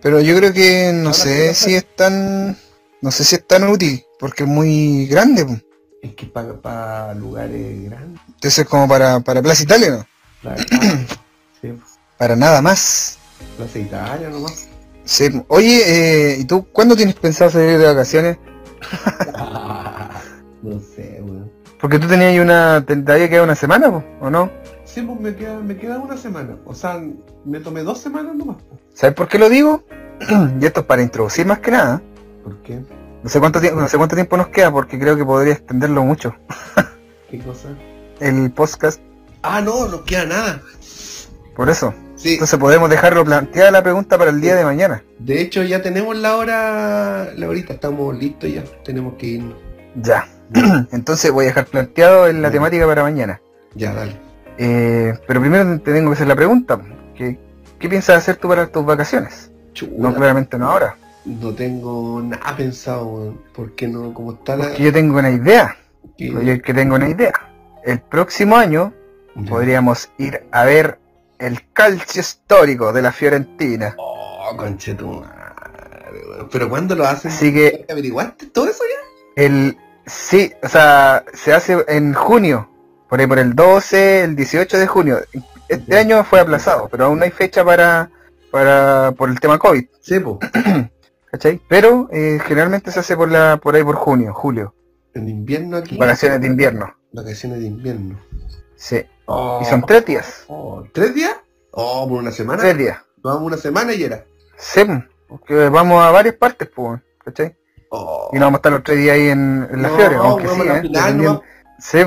Pero yo creo que no Ahora sé si es tan... No sé si es tan útil, porque es muy grande. po. Es que para lugares grandes. Entonces como para, para Plaza Italia, ¿no? (clears throat) Sí, Para nada más. Plaza Italia nomás. Sí. Oye, eh, ¿y tú cuándo tienes pensado salir de vacaciones? (laughs) no sé, weón. Porque tú tenías una... Te, te había quedado una semana, po, ¿o no? Sí, pues me queda, me queda una semana. O sea, me tomé dos semanas nomás. ¿Sabes por qué lo digo? (clears throat) y esto es para introducir más que nada. ¿Por qué? No sé cuánto tiempo, no sé cuánto tiempo nos queda porque creo que podría extenderlo mucho. (laughs) ¿Qué cosa? El podcast, Ah, no, no queda nada. por eso. Sí. Entonces podemos dejarlo planteada la pregunta para el día de mañana. De hecho, ya tenemos la hora, la horita, estamos listos ya. Tenemos que irnos. Ya. (clears throat) Entonces voy a dejar planteado en la temática para mañana. Ya, dale. Eh, pero primero te tengo que hacer la pregunta. ¿Qué, qué piensas hacer tú para tus vacaciones? No, claramente no ahora. no tengo nada pensado. Porque no, como está la... Porque yo tengo una idea. que- Yo es que tengo una idea. El próximo año Ya. podríamos ir a ver el calcio histórico de la Fiorentina. Oh, conchetumare, weón. Pero ¿cuándo lo hacen? Así que ¿Averiguaste todo eso ya? el sí, o sea, se hace en junio, por ahí por el 12, el 18 de junio. Este año fue aplazado, pero aún no hay fecha para, para por el tema COVID, Sí, po. (clears throat) ¿cachai? Pero eh, generalmente se hace por la por ahí por junio, julio, En invierno aquí. vacaciones de invierno. Vacaciones de invierno. Sí. Oh, Y son tres días, oh, ¿Tres días? Oh, por una semana. tres días. Vamos una semana y era. Sí, porque vamos a varias partes, pues, ¿cachai? Oh. Y no vamos a estar los tres días ahí en, en la No, aunque sí, ¿eh? final, Dependiendo- Sí,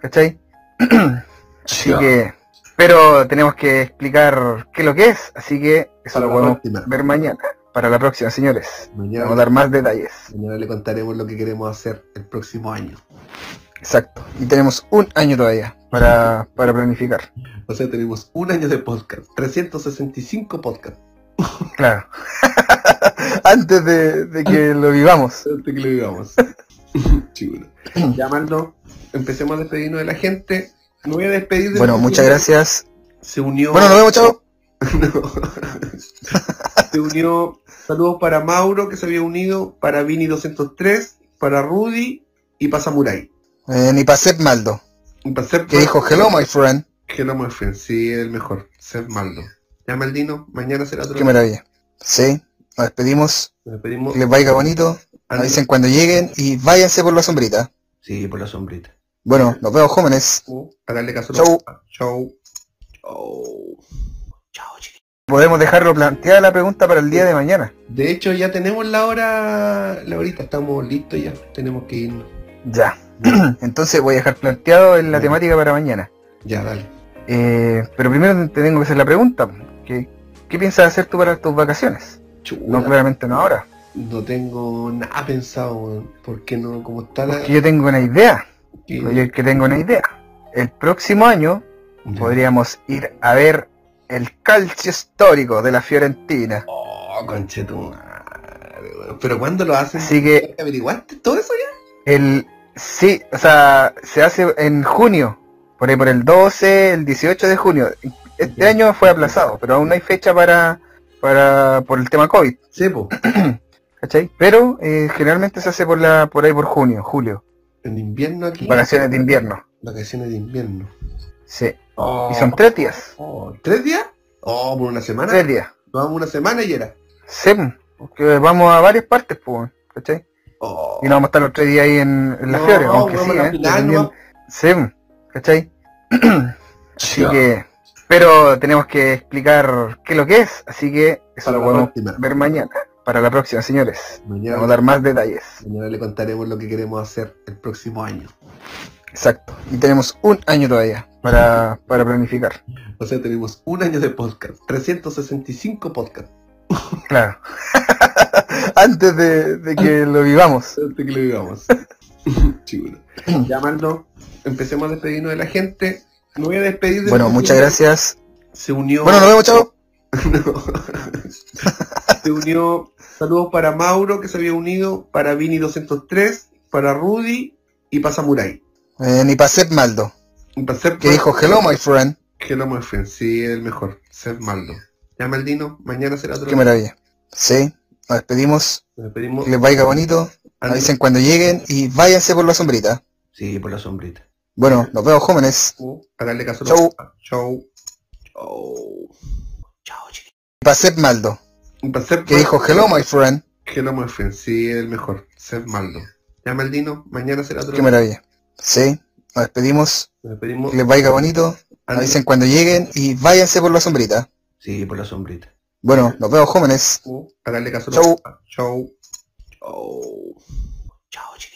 ¿cachai? (clears throat) Así que, pero tenemos que explicar qué es lo que es, así que eso Para lo podemos próxima. ver mañana, para la próxima, señores. Mañana, Vamos a dar más detalles. mañana le contaremos lo que queremos hacer el próximo año. Exacto. Y tenemos un año todavía para, para planificar. O sea, tenemos un año de podcast. 365 podcasts. Claro. (laughs) Antes de, de que lo vivamos. Antes que lo digamos. Chulo. (laughs) (clears throat) Ya, Maldo, empecemos a despedirnos de la gente. Me voy a despedir de Bueno, muchas gracias. Se unió. Bueno, nos vemos, chao. (laughs) Se unió. Saludos para Mauro, que se había unido, para Vini 203, para Rudy y para Samurai. Eh, ni para Seb Maldo, para que dijo hello, my friend. Hello, my friend. Sí, el mejor. Seb Maldo. Ya, Maldino, mañana será otro. Qué maravilla. Sí, nos despedimos. Nos despedimos. Que les vaya bonito. Avisen cuando lleguen y váyanse por la sombrita. Sí, por la sombrita. Bueno, nos vemos jóvenes. A darle caso a Chau. los- Chau. Chau. Chiquillos. Podemos dejarlo planteada la pregunta para el día de mañana. De hecho, ya tenemos la hora, la horita, estamos listos ya, tenemos que irnos. Ya. (clears throat) Entonces voy a dejar planteado en la temática para mañana. Ya, dale. Eh, pero primero te tengo que hacer la pregunta. ¿Qué, qué piensas hacer tú para tus vacaciones? Chula, No, claramente no ahora. no tengo nada pensado, porque no, como está la... Porque yo tengo una idea. Yo es que tengo una idea. El próximo año podríamos ir a ver el calcio histórico de la Fiorentina. Oh, conchetumare. Pero ¿cuándo lo hacen? Así que ¿Averiguaste todo eso ya? el sí, o sea, se hace en junio, por ahí por el 12, el 18 de junio. Este año fue aplazado, pero aún no hay fecha para para por el tema COVID, Sí, po. (clears throat) ¿cachai? Pero eh, generalmente se hace por la por ahí por junio, julio, En invierno aquí. vacaciones de invierno. Vacaciones de invierno. Sí. Oh, Y son tres días, oh, ¿Tres días? Oh, por una semana. tres días. Vamos una semana y era. Sí, porque vamos a varias partes, pues, ¿cachai? Oh. Y no vamos a estar los tres días ahí en, en la No, Fiore, aunque sí, ¿eh? final, ¿no? Sí, ¿cachai? (clears throat) Así que, pero tenemos que explicar qué es lo que es, así que eso Para lo podemos próxima. ver mañana, para la próxima, señores. Mañana, Vamos a dar más detalles. mañana le contaremos lo que queremos hacer el próximo año. Exacto. Y tenemos un año todavía para, para planificar. O sea, tenemos un año de podcast. 365 podcasts. (laughs) Claro. (laughs) Antes de, de que lo vivamos. Antes que lo digamos. Chulo. (laughs) Llamando. Empecemos a despedirnos de la gente. Me voy a despedir de Bueno, muchas gracias. Se unió. Bueno, nos vemos, chao. (laughs) Se unió. Saludos para Mauro, que se había unido, para Vini 203, para Rudy y para Samurai. Eh, ni para Seb Maldo, para Seb que dijo hello, my friend. Hello, my friend. Sí, el mejor. Seb Maldo. Ya, Maldino, mañana será otro. Qué maravilla. Sí, nos despedimos. Nos despedimos. Que les vaya bonito. Avisen cuando lleguen y váyanse por la sombrita. Sí, por la sombrita. Bueno, nos vemos jóvenes. A darle caso a Chau. Chau. Chau. Para Seb Maldo, Seb que dijo hello, my friend. Hello, my friend. Sí, el mejor. Seb Maldo. Ya, Maldino, mañana será otro. Qué maravilla. Sí, nos despedimos. Nos despedimos. Que les vaya bonito. Avisen cuando lleguen y váyanse por la sombrita. Sí, por la sombrita. Bueno, nos vemos jóvenes. A darle caso Chau. Chau. Chau. Chiquillos.